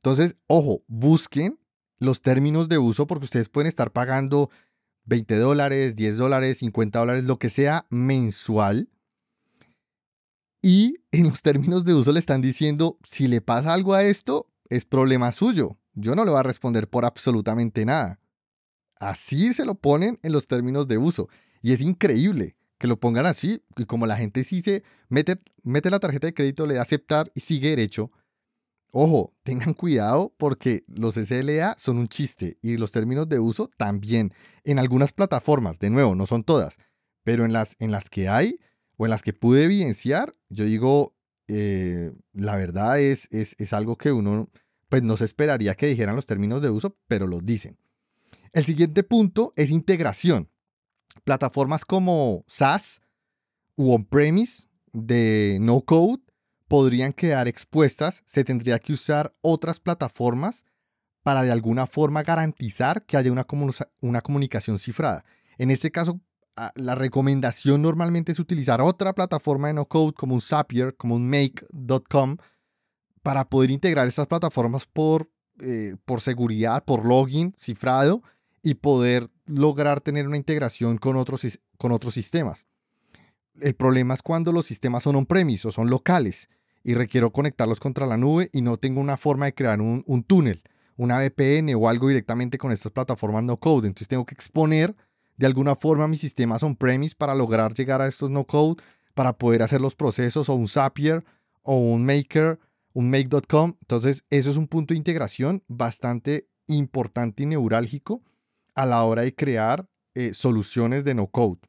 Entonces, ojo, busquen los términos de uso porque ustedes pueden estar pagando 20 dólares, 10 dólares, 50 dólares, lo que sea mensual. Y en los términos de uso le están diciendo, si le pasa algo a esto, es problema suyo. Yo no le voy a responder por absolutamente nada. Así se lo ponen en los términos de uso. Y es increíble que lo pongan así. Y como la gente sí se mete, mete la tarjeta de crédito, le da aceptar y sigue derecho, Ojo, tengan cuidado porque los SLA son un chiste y los términos de uso también. En algunas plataformas, de nuevo, no son todas, pero en las, en las que hay o en las que pude evidenciar, yo digo, eh, la verdad es, es, es, algo que uno pues no se esperaría que dijeran los términos de uso, pero los dicen. El siguiente punto es integración. Plataformas como SaaS u on-premise de no code podrían quedar expuestas, se tendría que usar otras plataformas para de alguna forma garantizar que haya una, una comunicación cifrada. En este caso, ah, la recomendación normalmente es utilizar otra plataforma de no code como un Zapier, como un make.com, para poder integrar estas plataformas por, eh, por seguridad, por login cifrado y poder lograr tener una integración con otros, con otros sistemas. El problema es cuando los sistemas son on-premise o son locales y requiero conectarlos contra la nube y no tengo una forma de crear un, túnel, una VPN o algo directamente con estas plataformas no code. Entonces tengo que exponer de alguna forma mis sistemas on-premise para lograr llegar a estos no code, para poder hacer los procesos o un Zapier o un Maker, un Make.com. Entonces eso es un punto de integración bastante importante y neurálgico a la hora de crear eh, soluciones de no code.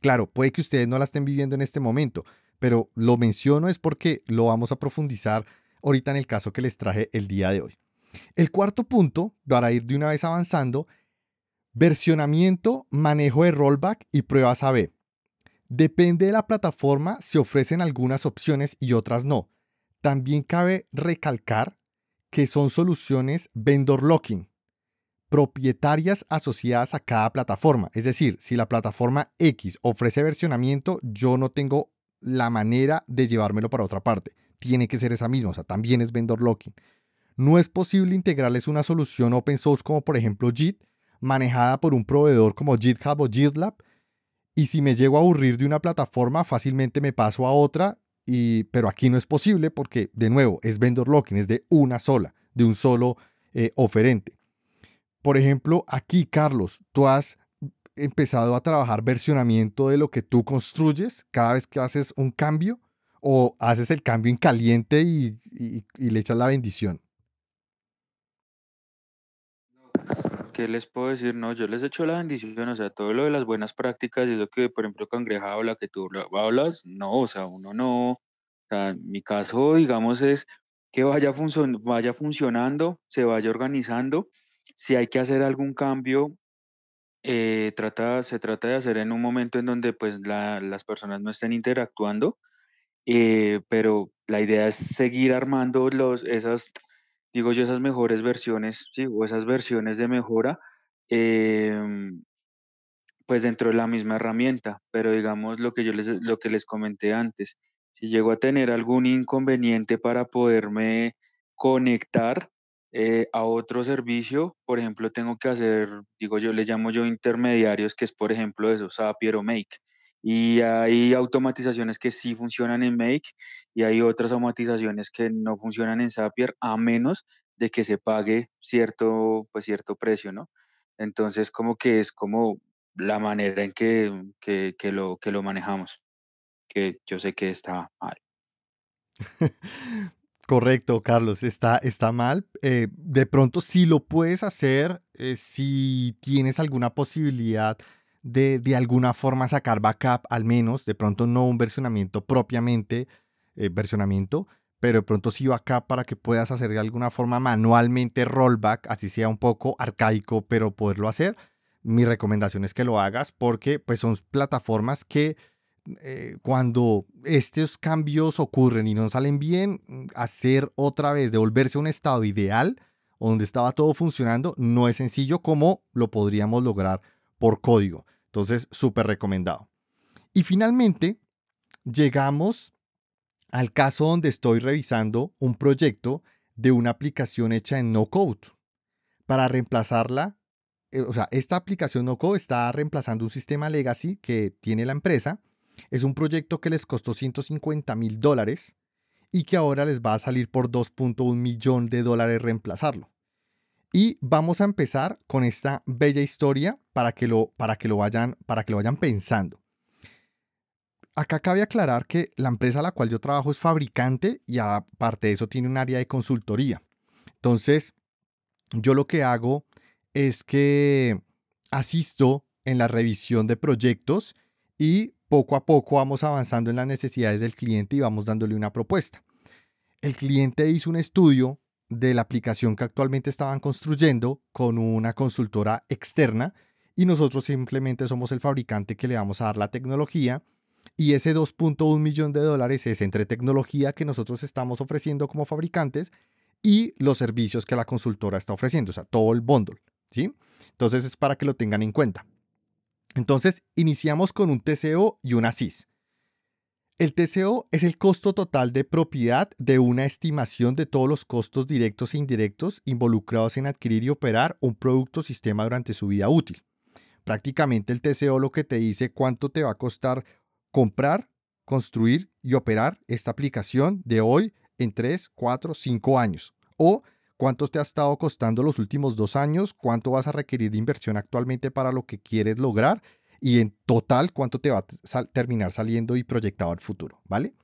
Claro, puede que ustedes no la estén viviendo en este momento, pero lo menciono es porque lo vamos a profundizar ahorita en el caso que les traje el día de hoy. El cuarto punto, para ir de una vez avanzando, versionamiento, manejo de rollback y pruebas AB. Depende de la plataforma, se ofrecen algunas opciones y otras no. También cabe recalcar que son soluciones vendor locking. propietarias asociadas a cada plataforma. Es decir, si la plataforma X ofrece versionamiento, yo no tengo la manera de llevármelo para otra parte. Tiene que ser esa misma, o sea, también es vendor locking. No es posible integrarles una solución open source como por ejemplo JIT, manejada por un proveedor como GitHub o GitLab, y si me llego a aburrir de una plataforma, fácilmente me paso a otra, y, pero aquí no es posible porque, de nuevo, es vendor locking, es de una sola, de un solo eh, oferente. Por ejemplo, aquí, Carlos, tú has empezado a trabajar versionamiento de lo que tú construyes cada vez que haces un cambio o haces el cambio en caliente y, le echas la bendición? ¿Qué les puedo decir? No, yo les echo la bendición, o sea, todo lo de las buenas prácticas y eso que, por ejemplo, Cangreja habla, que tú hablas, no, o sea, uno no, o sea, mi caso, digamos, es que vaya, vaya funcionando, se vaya organizando, si hay que hacer algún cambio, eh, trata, se trata de hacer en un momento en donde pues las personas no estén interactuando, eh, pero la idea es seguir armando los, esas, digo yo, esas mejores versiones, ¿sí? o esas versiones de mejora, em, pues dentro de la misma herramienta, pero digamos lo que yo les, lo que les comenté antes, si llego a tener algún inconveniente para poderme conectar, eh, a otro servicio, por ejemplo, tengo que hacer, digo yo, le llamo yo intermediarios, que es por ejemplo eso, Zapier o Make. Y hay automatizaciones que sí funcionan en Make y hay otras automatizaciones que no funcionan en Zapier a menos de que se pague cierto, pues cierto precio, ¿no? Entonces, como que es como la manera en que, que, que lo, que lo manejamos, que yo sé que está mal. <laughs> Correcto, Carlos, está, está mal. Eh, de pronto, si lo puedes hacer, eh, si tienes alguna posibilidad de de alguna forma sacar backup, al menos, de pronto no un versionamiento propiamente, eh, versionamiento, pero de pronto sí backup para que puedas hacer de alguna forma manualmente rollback, así sea un poco arcaico, pero poderlo hacer. Mi recomendación es que lo hagas porque pues son plataformas que eh, cuando estos cambios ocurren y no salen bien, mm, hacer otra vez, devolverse a un estado ideal donde estaba todo funcionando, no es sencillo como lo podríamos lograr por código. Entonces, súper recomendado. Y finalmente, llegamos al caso donde estoy revisando un proyecto de una aplicación hecha en no code. Para reemplazarla, eh, o sea, esta aplicación no code está reemplazando un sistema legacy que tiene la empresa es un proyecto que les costó 150 mil dólares y que ahora les va a salir por 2.1 millón de dólares reemplazarlo. Y vamos a empezar con esta bella historia para que lo, para que lo, vayan, para que lo vayan pensando. Acá cabe aclarar que la empresa a la cual yo trabajo es fabricante y aparte de eso tiene un área de consultoría. Entonces, yo lo que hago es que asisto en la revisión de proyectos y poco a poco vamos avanzando en las necesidades del cliente y vamos dándole una propuesta. El cliente hizo un estudio de la aplicación que actualmente estaban construyendo con una consultora externa y nosotros simplemente somos el fabricante que le vamos a dar la tecnología y ese 2.1 millón de dólares es entre tecnología que nosotros estamos ofreciendo como fabricantes y los servicios que la consultora está ofreciendo, o sea, todo el bundle, ¿sí? Entonces es para que lo tengan en cuenta. Entonces, iniciamos con un TCO y una CIS. El TCO es el costo total de propiedad de una estimación de todos los costos directos e indirectos involucrados en adquirir y operar un producto o sistema durante su vida útil. Prácticamente el TCO lo que te dice cuánto te va a costar comprar, construir y operar esta aplicación de hoy en 3, 4, 5 años. O cuánto te ha estado costando los últimos dos años, cuánto vas a requerir de inversión actualmente para lo que quieres lograr y en total cuánto te va a terminar saliendo y proyectado al futuro, ¿vale?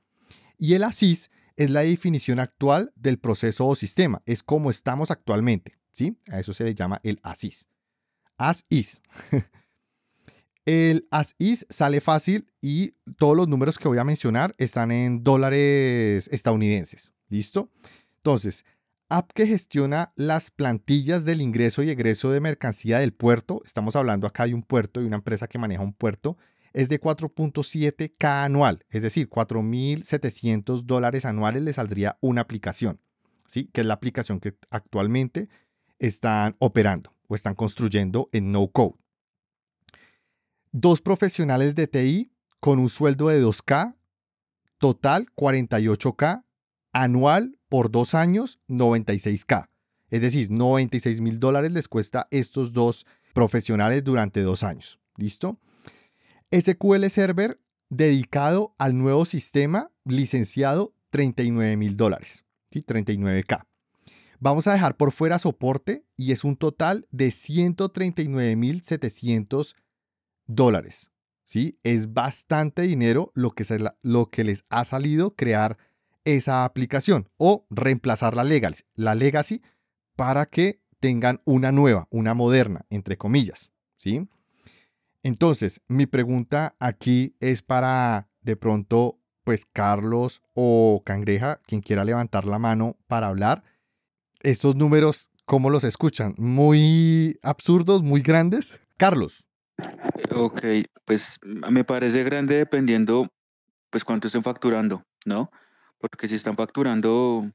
Y el ASIS es la definición actual del proceso o sistema, es como estamos actualmente, ¿sí? A eso se le llama el ASIS. As is. <laughs> el as is sale fácil y todos los números que voy a mencionar están en dólares estadounidenses, ¿listo? Entonces, app que gestiona las plantillas del ingreso y egreso de mercancía del puerto, estamos hablando acá de un puerto y una empresa que maneja un puerto, es de 4.7K anual, es decir, 4.700 dólares anuales le saldría una aplicación, ¿sí? que es la aplicación que actualmente están operando. o están construyendo en no code. Dos profesionales de TI con un sueldo de 2K, total 48K, anual por dos años 96K. Es decir, 96 mil dólares les cuesta estos dos profesionales durante dos años. ¿Listo? SQL Server dedicado al nuevo sistema licenciado 39 mil dólares. ¿sí? 39K. Vamos a dejar por fuera soporte y es un total de 139 mil 700 dólares. ¿sí? Es bastante dinero lo que, lo que les ha salido crear esa aplicación o reemplazar la legacy, la legacy para que tengan una nueva, una moderna, entre comillas. ¿sí? Entonces, mi pregunta aquí es para de pronto, pues Carlos o Cangreja, quien quiera levantar la mano para hablar. Estos números, ¿cómo los escuchan? ¿Muy absurdos, muy grandes? Carlos. Ok, pues me parece grande dependiendo, pues cuánto estén facturando, ¿no? Porque si están facturando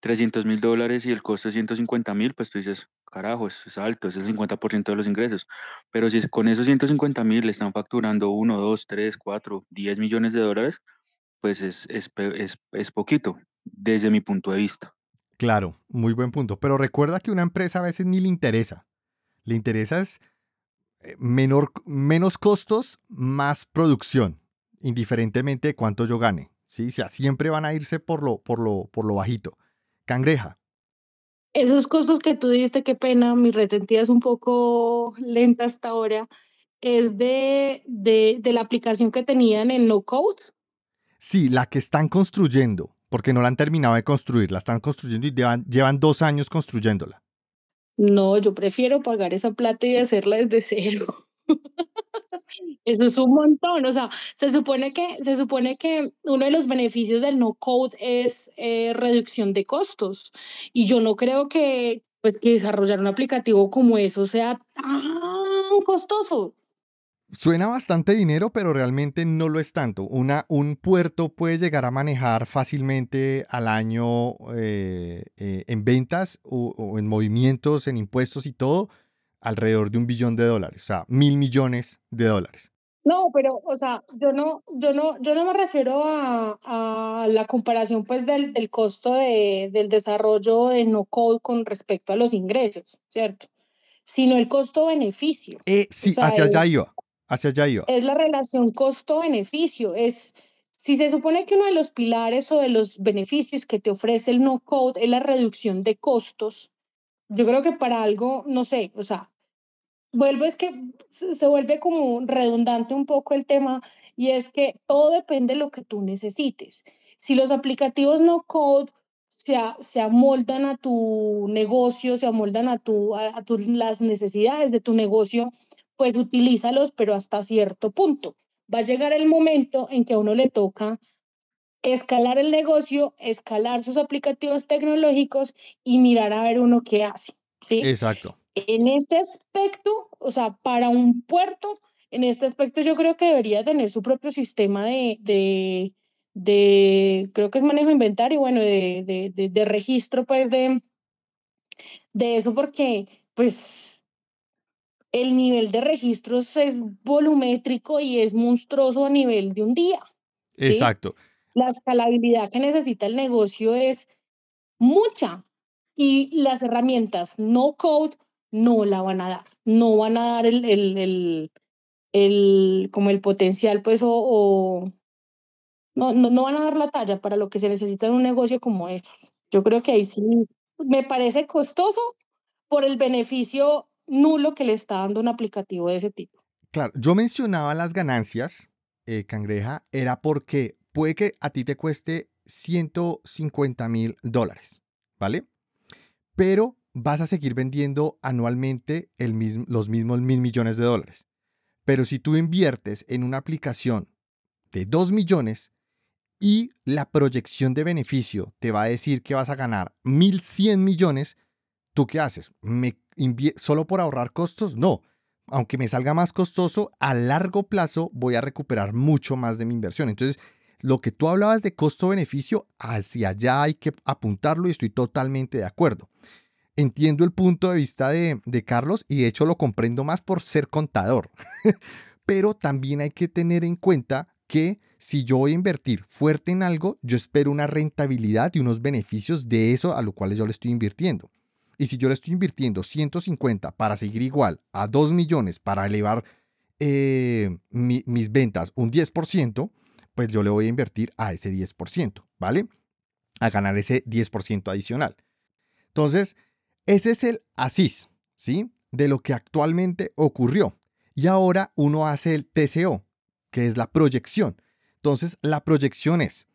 300 mil dólares y el costo es 150 mil, pues tú dices, carajo, es, alto, es el 50% de los ingresos. Pero si con esos 150 mil le están facturando 1, 2, 3, 4, 10 millones de dólares, pues es, es, es poquito, desde mi punto de vista. Claro, muy buen punto. Pero recuerda que una empresa a veces ni le interesa. Le interesa es eh, menor, menos costos, más producción, indiferentemente de cuánto yo gane. ¿Sí? O sea, siempre van a irse por lo, por lo, por lo bajito. Cangreja. Esos costos que tú diste, qué pena, mi retentía es un poco lenta hasta ahora, es de, de, de la aplicación que tenían en No Code. Sí, la que están construyendo, porque no la han terminado de construir, la están construyendo y llevan, llevan dos años construyéndola. No, yo prefiero pagar esa plata y hacerla desde cero. Eso es un montón, o sea, se supone que, se supone que uno de los beneficios del no code es eh, reducción de costos y yo no creo que, pues, que desarrollar un aplicativo como eso sea tan costoso. Suena bastante dinero, pero realmente no lo es tanto. Una, un puerto puede llegar a manejar fácilmente al año eh, eh, en ventas o, en movimientos, en impuestos y todo, alrededor de un billón de dólares, o sea, mil millones de dólares. No, pero, o sea, yo no, yo no, yo no me refiero a, a la comparación pues del, del costo de, del desarrollo de no code con respecto a los ingresos, ¿cierto? Sino el costo-beneficio. Eh, sí, hacia allá iba hacia allá iba. Es la relación costo-beneficio. Es si se supone que uno de los pilares o de los beneficios que te ofrece el no code es la reducción de costos, yo creo que para algo, no sé, o sea, vuelve es que se vuelve como redundante un poco el tema y es que todo depende de lo que tú necesites. Si los aplicativos no code se, se amoldan a tu negocio, se amoldan a, tu, a las necesidades de tu negocio, pues utilízalos, pero hasta cierto punto. Va a llegar el momento en que a uno le toca escalar el negocio, escalar sus aplicativos tecnológicos y mirar a ver uno qué hace. ¿sí? Exacto. En este aspecto, o sea, para un puerto, en este aspecto yo creo que debería tener su propio sistema de, de, de creo que es manejo de inventario, bueno, de, de, de, de registro, pues, de, de eso, porque, pues, el nivel de registros es volumétrico y es monstruoso a nivel de un día. Exacto. La escalabilidad que necesita el negocio es mucha y las herramientas no code no la van a dar, no van a dar el, el, el, el como el potencial, pues, o, no, no, no van a dar la talla para lo que se necesita en un negocio como estos. Yo creo que ahí sí me parece costoso por el beneficio nulo que le está dando un aplicativo de ese tipo. Claro, yo mencionaba las ganancias, eh, Cangreja, era porque puede que a ti te cueste 150 mil dólares, ¿vale? Pero vas a seguir vendiendo anualmente los mismos mil millones de dólares. Pero si tú inviertes en una aplicación de 2 millones y la proyección de beneficio te va a decir que vas a ganar 1.100 millones, ¿tú qué haces? ¿Me solo por ahorrar costos? No. Aunque me salga más costoso, a largo plazo voy a recuperar mucho más de mi inversión. Entonces, lo que tú hablabas de costo-beneficio, hacia allá hay que apuntarlo y estoy totalmente de acuerdo. Entiendo el punto de vista de, Carlos y de hecho lo comprendo más por ser contador. <laughs> Pero también hay que tener en cuenta que si yo voy a invertir fuerte en algo, yo espero una rentabilidad y unos beneficios de eso a lo cual yo le estoy invirtiendo. Y si yo le estoy invirtiendo 150 para seguir igual a 2 millones para elevar eh, mis ventas un 10%, pues yo le voy a invertir a ese 10%, ¿vale? A ganar ese 10% adicional. Entonces, ese es el ASIS, ¿sí? De lo que actualmente ocurrió. Y ahora uno hace el TCO, que es la proyección. Entonces, la proyección es,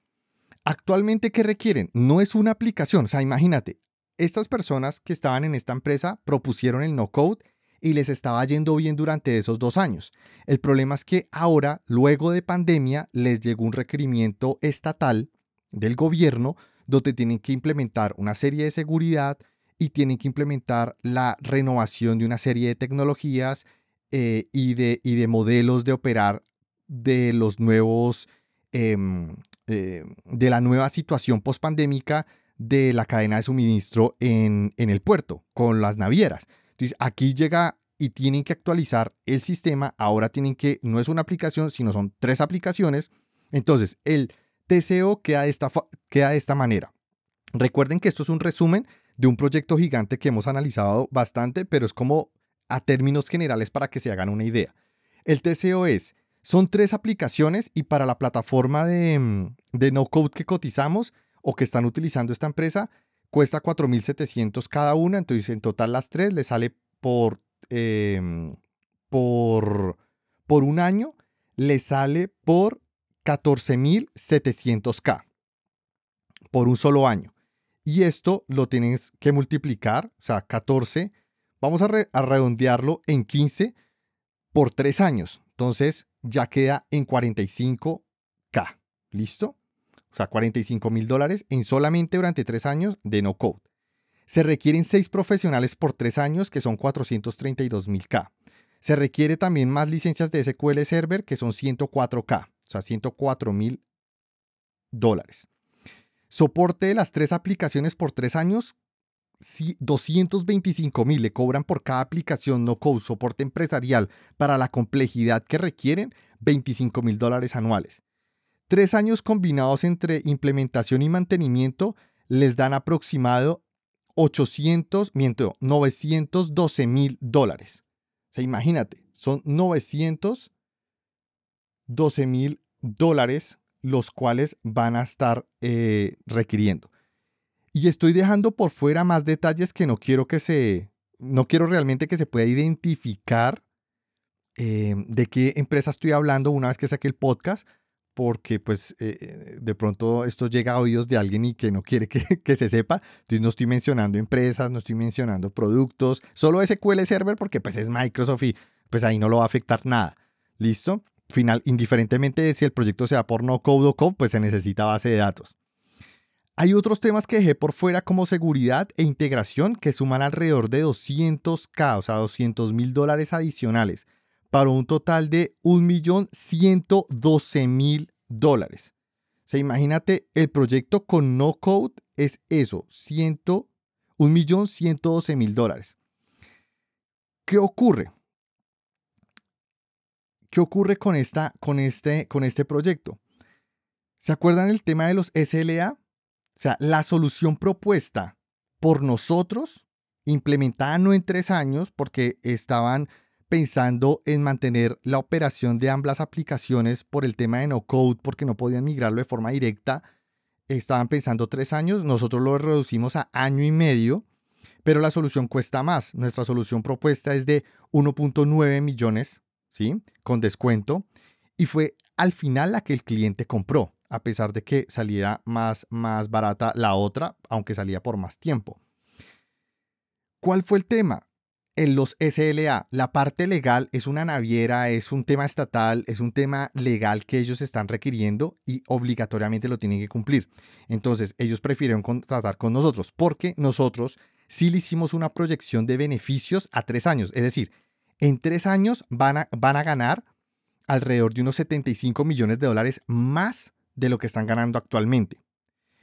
actualmente, ¿qué requieren? No es una aplicación, o sea, imagínate, estas personas que estaban en esta empresa propusieron el no code y les estaba yendo bien durante esos dos años. El problema es que ahora, luego de pandemia, les llegó un requerimiento estatal del gobierno donde tienen que implementar una serie de seguridad y tienen que implementar la renovación de una serie de tecnologías eh, y, de, y de modelos de operar de los nuevos, em, eh, de la nueva situación pospandémica de la cadena de suministro en, en el puerto con las navieras. Entonces, aquí llega y tienen que actualizar el sistema. Ahora tienen que, no es una aplicación, sino son tres aplicaciones. Entonces, el TCO queda de esta, queda de esta manera. Recuerden que esto es un resumen de un proyecto gigante que hemos analizado bastante, pero es como a términos generales para que se hagan una idea. El TCO es, son tres aplicaciones y para la plataforma de, mm, de no code que cotizamos o que están utilizando esta empresa, cuesta 4.700 cada una, entonces en total las tres le sale por, em, por, por un año, le sale por 14.700K por un solo año. Y esto lo tienes que multiplicar, o sea, 14 Vamos a, redondearlo en 15 por 3 años. Entonces ya queda en 45K. ¿Listo? O sea, 45 mil dólares en solamente durante 3 años de no code. Se requieren 6 profesionales por 3 años, que son 432 mil K. Se requiere también más licencias de SQL Server, que son 104K, o sea, 104 mil dólares. Soporte de las tres aplicaciones por 3 años, 225 mil le cobran por cada aplicación no code soporte empresarial para la complejidad que requieren 25 mil dólares anuales. Tres años combinados entre implementación y mantenimiento les dan aproximado 800, miento, 912 mil dólares. O sea, imagínate, son 912 mil dólares los cuales van a estar eh, requiriendo. Y estoy dejando por fuera más detalles que no quiero que se, no quiero realmente que se pueda identificar eh, de qué empresa estoy hablando una vez que saque el podcast, porque pues eh, de pronto esto llega a oídos de alguien y que no quiere que, <laughs> que, se sepa. Entonces no estoy mencionando empresas, no estoy mencionando productos, solo SQL Server porque pues es Microsoft y pues ahí no lo va a afectar nada. ¿Listo? Final, indiferentemente de si el proyecto sea por no code o code, pues se necesita base de datos. Hay otros temas que dejé por fuera como seguridad e integración que suman alrededor de 200k, o sea, 200 mil dólares adicionales, para un total de 1.112.000 dólares. O sea, imagínate, el proyecto con no code es eso, 1.112.000 dólares. ¿Qué ocurre? ¿Qué ocurre con, esta, con, este, con este proyecto? ¿Se acuerdan el tema de los SLA? O sea, la solución propuesta por nosotros, implementada no en tres años, porque estaban pensando en mantener la operación de ambas aplicaciones por el tema de no code, porque no podían migrarlo de forma directa. Estaban pensando tres años, nosotros lo reducimos a año y medio, pero la solución cuesta más. Nuestra solución propuesta es de 1.9 millones, Con descuento. Y fue al final la que el cliente compró a pesar de que salía más, más barata la otra, aunque salía por más tiempo. ¿Cuál fue el tema? En los SLA, la parte legal es una naviera, es un tema estatal, es un tema legal que ellos están requiriendo y obligatoriamente lo tienen que cumplir. Entonces, ellos prefieren contratar con nosotros porque nosotros sí le hicimos una proyección de beneficios a tres años. Es decir, en tres años van a, ganar alrededor de unos 75 millones de dólares más de lo que están ganando actualmente.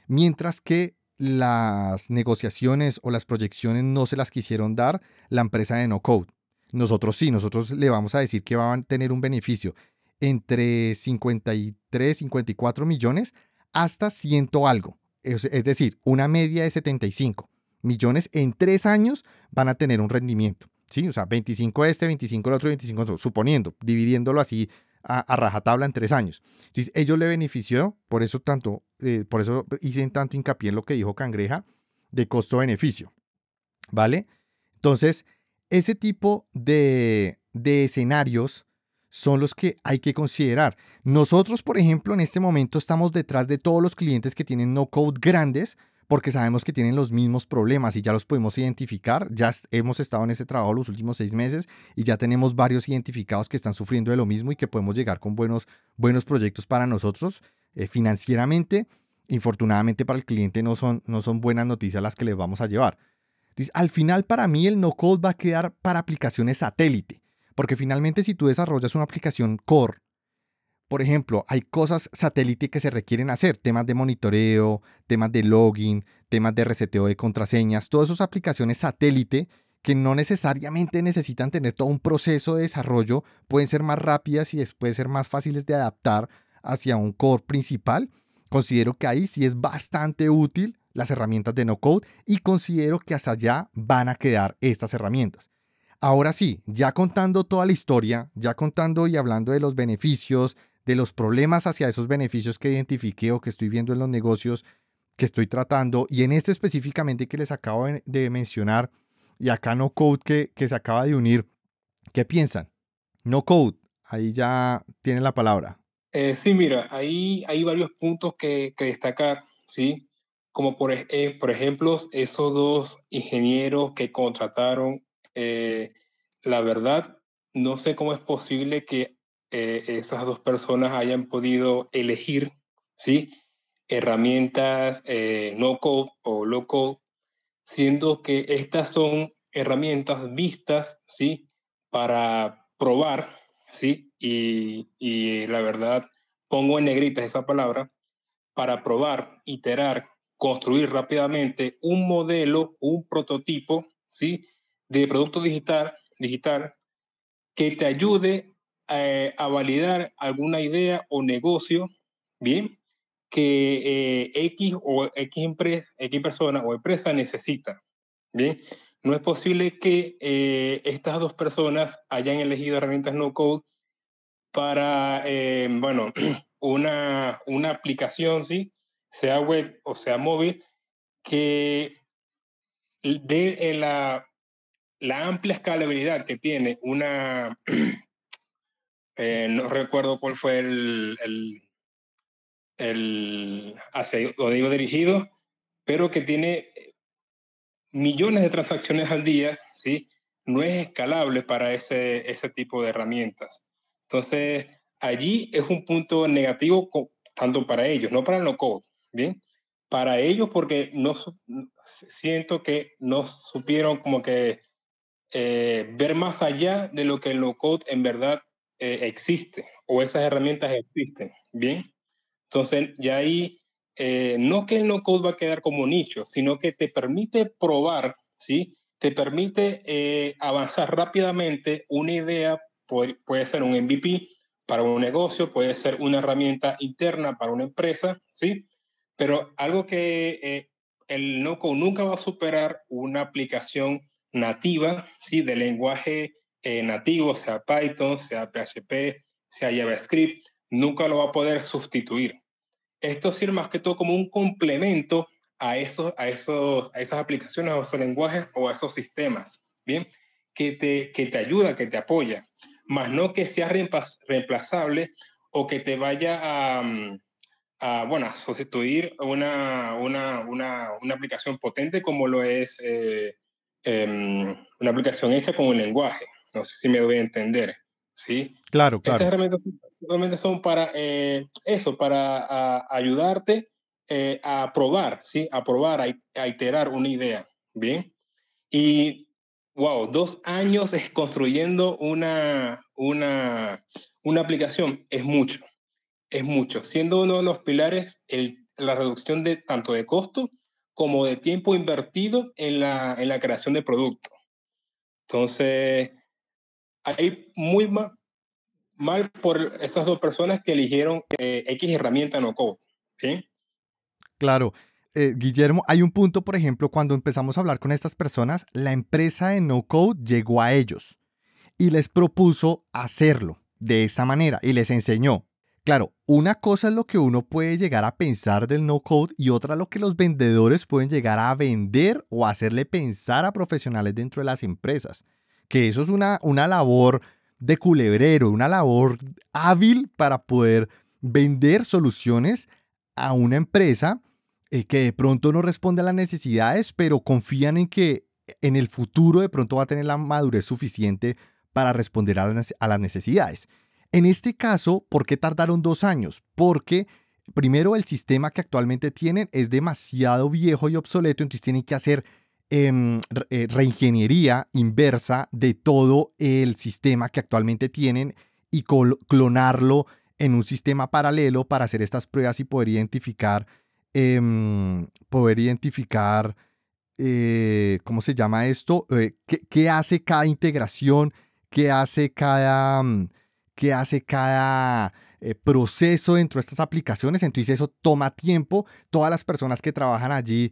Mientras que las negociaciones o las proyecciones no se las quisieron dar la empresa de no code. Nosotros sí, nosotros le vamos a decir que van a tener un beneficio entre 53, 54 millones hasta ciento algo. Es, es decir, una media de 75 millones en tres años van a tener un rendimiento. ¿Sí? O sea, 25 este, 25 el otro, 25 el otro, suponiendo, dividiéndolo así a, rajatabla en tres años. Entonces, ellos le benefició, por eso tanto, eh, por eso hice tanto hincapié en lo que dijo Cangreja de costo-beneficio. ¿Vale? Entonces, ese tipo de, de escenarios son los que hay que considerar. Nosotros, por ejemplo, en este momento estamos detrás de todos los clientes que tienen no code grandes porque sabemos que tienen los mismos problemas y ya los podemos identificar. Ya hemos estado en ese trabajo los últimos seis meses y ya tenemos varios identificados que están sufriendo de lo mismo y que podemos llegar con buenos, buenos proyectos para nosotros eh, financieramente. Infortunadamente para el cliente no son, no son buenas noticias las que les vamos a llevar. Entonces, al final para mí el no-code va a quedar para aplicaciones satélite, porque finalmente si tú desarrollas una aplicación core por ejemplo, hay cosas satélite que se requieren hacer, temas de monitoreo, temas de login, temas de reseteo de contraseñas, todas esas aplicaciones satélite que no necesariamente necesitan tener todo un proceso de desarrollo, pueden ser más rápidas y después ser más fáciles de adaptar hacia un core principal. Considero que ahí sí es bastante útil las herramientas de no code y considero que hasta allá van a quedar estas herramientas. Ahora sí, ya contando toda la historia, ya contando y hablando de los beneficios, de los problemas hacia esos beneficios que identifiqué o que estoy viendo en los negocios que estoy tratando y en este específicamente que les acabo de mencionar y acá no code que, que se acaba de unir, ¿qué piensan? No code, ahí ya tienen la palabra. Eh, sí, mira, ahí hay varios puntos que, destacar, ¿sí? Como por, eh, por ejemplo, esos dos ingenieros que contrataron, eh, la verdad, no sé cómo es posible que eh, esas dos personas hayan podido elegir, ¿sí? Herramientas eh, no code o low siendo que estas son herramientas vistas, ¿sí? Para probar, ¿sí? Y, y la verdad, pongo en negritas esa palabra, para probar, iterar, construir rápidamente un modelo, un prototipo, ¿sí? De producto digital, digital que te ayude eh, a validar alguna idea o negocio, bien, que eh, X o X, empresa, X persona o empresa necesita, bien. No es posible que eh, estas dos personas hayan elegido herramientas no code para, bueno, <clears throat> una, una aplicación, ¿sí? sea web o sea móvil, que de la, la amplia escalabilidad que tiene una, <clears throat> Eh, no recuerdo cuál fue el, el, el hacia donde iba dirigido, pero que tiene millones de transacciones al día, ¿sí? No es escalable para ese, ese tipo de herramientas. Entonces, allí es un punto negativo tanto para ellos, no para el no-code, ¿bien? Para ellos porque no siento que no supieron como que eh, ver más allá de lo que el no-code en verdad eh, existe o esas herramientas existen, ¿bien? Entonces, ya ahí, eh, no que el no-code va a quedar como nicho, sino que te permite probar, ¿sí? Te permite eh, avanzar rápidamente una idea, puede, puede ser un MVP para un negocio, puede ser una herramienta interna para una empresa, ¿sí? Pero algo que el no-code nunca va a superar una aplicación nativa, ¿sí? De lenguaje eh, nativo, sea Python, sea PHP, sea JavaScript, nunca lo va a poder sustituir. Esto sirve más que todo como un complemento a, esos, a, esos, a esas aplicaciones, a esos lenguajes o a esos sistemas, ¿bien? Que te, que te ayuda, que te apoya, más no que sea reemplazable o que te vaya a, bueno, sustituir una, una, una, una, aplicación potente como lo es eh, em, una aplicación hecha con un lenguaje. No sé si me doy a entender. ¿sí? Claro, claro. Estas herramientas son para eh, eso, para ayudarte eh, a probar, ¿sí? A probar, a, iterar una idea. Bien. Y, wow, dos años construyendo una, una, una aplicación es mucho. Es mucho. Siendo uno de los pilares el, la reducción de tanto de costo como de tiempo invertido en la, en la creación de producto. Entonces, hay muy mal, por esas dos personas que eligieron eh, X herramienta no code. Claro. Eh, Guillermo, hay un punto, por ejemplo, cuando empezamos a hablar con estas personas, la empresa de no code llegó a ellos y les propuso hacerlo de esa manera y les enseñó. Claro, una cosa es lo que uno puede llegar a pensar del no code y otra lo que los vendedores pueden llegar a vender o hacerle pensar a profesionales dentro de las empresas. Que eso es una, una labor de culebrero, una labor hábil para poder vender soluciones a una empresa eh, que de pronto no responde a las necesidades, pero confían en que en el futuro de pronto va a tener la madurez suficiente para responder a las necesidades. En este caso, ¿por qué tardaron dos años? Porque primero el sistema que actualmente tienen es demasiado viejo y obsoleto, entonces tienen que hacer eh, reingeniería inversa de todo el sistema que actualmente tienen y clonarlo en un sistema paralelo para hacer estas pruebas y poder identificar, em, poder identificar, eh, ¿cómo se llama esto? Eh, ¿qué, ¿qué, hace cada integración? ¿Qué hace cada... Mm, que hace cada proceso dentro de estas aplicaciones. Entonces eso toma tiempo. Todas las personas que trabajan allí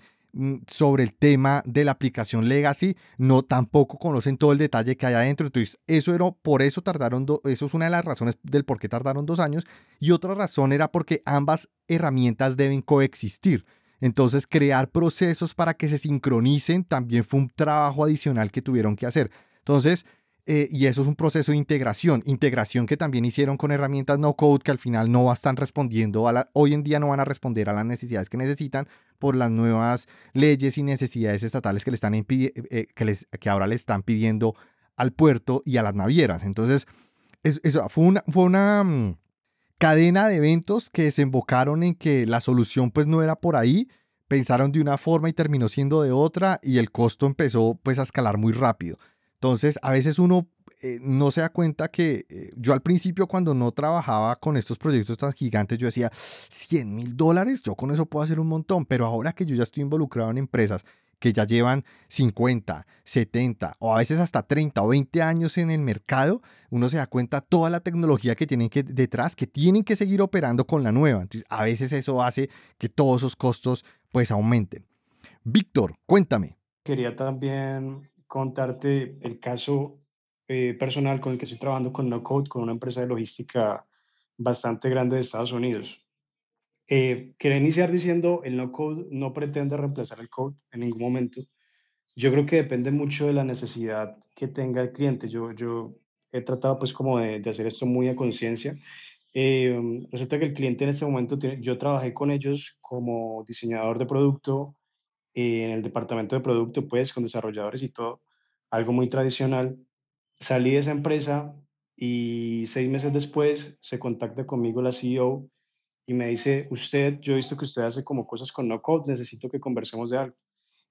sobre el tema de la aplicación legacy no tampoco conocen todo el detalle que hay adentro. Entonces eso era, por eso tardaron, eso es una de las razones del por qué tardaron dos años. Y otra razón era porque ambas herramientas deben coexistir. Entonces, crear procesos para que se sincronicen también fue un trabajo adicional que tuvieron que hacer. Entonces, eh, y eso es un proceso de integración, integración que también hicieron con herramientas no code que al final no están respondiendo, a hoy en día no van a responder a las necesidades que necesitan por las nuevas leyes y necesidades estatales que, le están eh, eh, que, les, que ahora le están pidiendo al puerto y a las navieras. Entonces, eso, fue una, fue una mm, cadena de eventos que desembocaron en que la solución pues no era por ahí, pensaron de una forma y terminó siendo de otra y el costo empezó pues a escalar muy rápido. Entonces, a veces uno eh, no se da cuenta que eh, yo al principio cuando no trabajaba con estos proyectos tan gigantes, yo decía, 100 mil dólares, yo con eso puedo hacer un montón, pero ahora que yo ya estoy involucrado en empresas que ya llevan 50, 70 o a veces hasta 30 o 20 años en el mercado, uno se da cuenta toda la tecnología que tienen que detrás, que tienen que seguir operando con la nueva. Entonces, a veces eso hace que todos esos costos pues aumenten. Víctor, cuéntame. Quería también contarte el caso eh, personal con el que estoy trabajando con No Code, con una empresa de logística bastante grande de Estados Unidos. Eh, quería iniciar diciendo, el No Code no pretende reemplazar el code en ningún momento. Yo creo que depende mucho de la necesidad que tenga el cliente. Yo, yo he tratado pues como de, de hacer esto muy a conciencia. Eh, resulta que el cliente en este momento, tiene, yo trabajé con ellos como diseñador de producto en el departamento de producto, pues con desarrolladores y todo, algo muy tradicional. Salí de esa empresa y seis meses después se contacta conmigo la CEO y me dice, usted, yo he visto que usted hace como cosas con no code, necesito que conversemos de algo.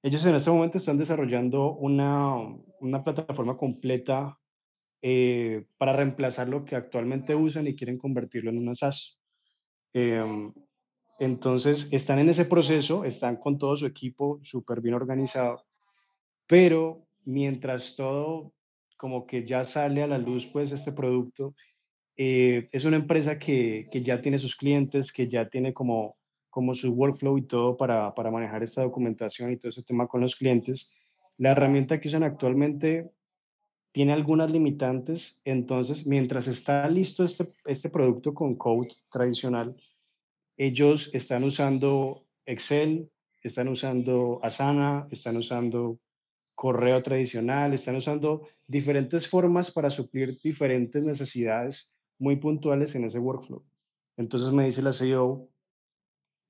Ellos en este momento están desarrollando una, una plataforma completa eh, para reemplazar lo que actualmente usan y quieren convertirlo en una SaaS. Eh, entonces, están en ese proceso, están con todo su equipo súper bien organizado, pero mientras todo como que ya sale a la luz, pues este producto, eh, es una empresa que, que, ya tiene sus clientes, que ya tiene como, como su workflow y todo para, para manejar esta documentación y todo ese tema con los clientes. La herramienta que usan actualmente tiene algunas limitantes, entonces mientras está listo este, este producto con code tradicional, ellos están usando Excel, están usando Asana, están usando correo tradicional, están usando diferentes formas para suplir diferentes necesidades muy puntuales en ese workflow. Entonces me dice la CEO,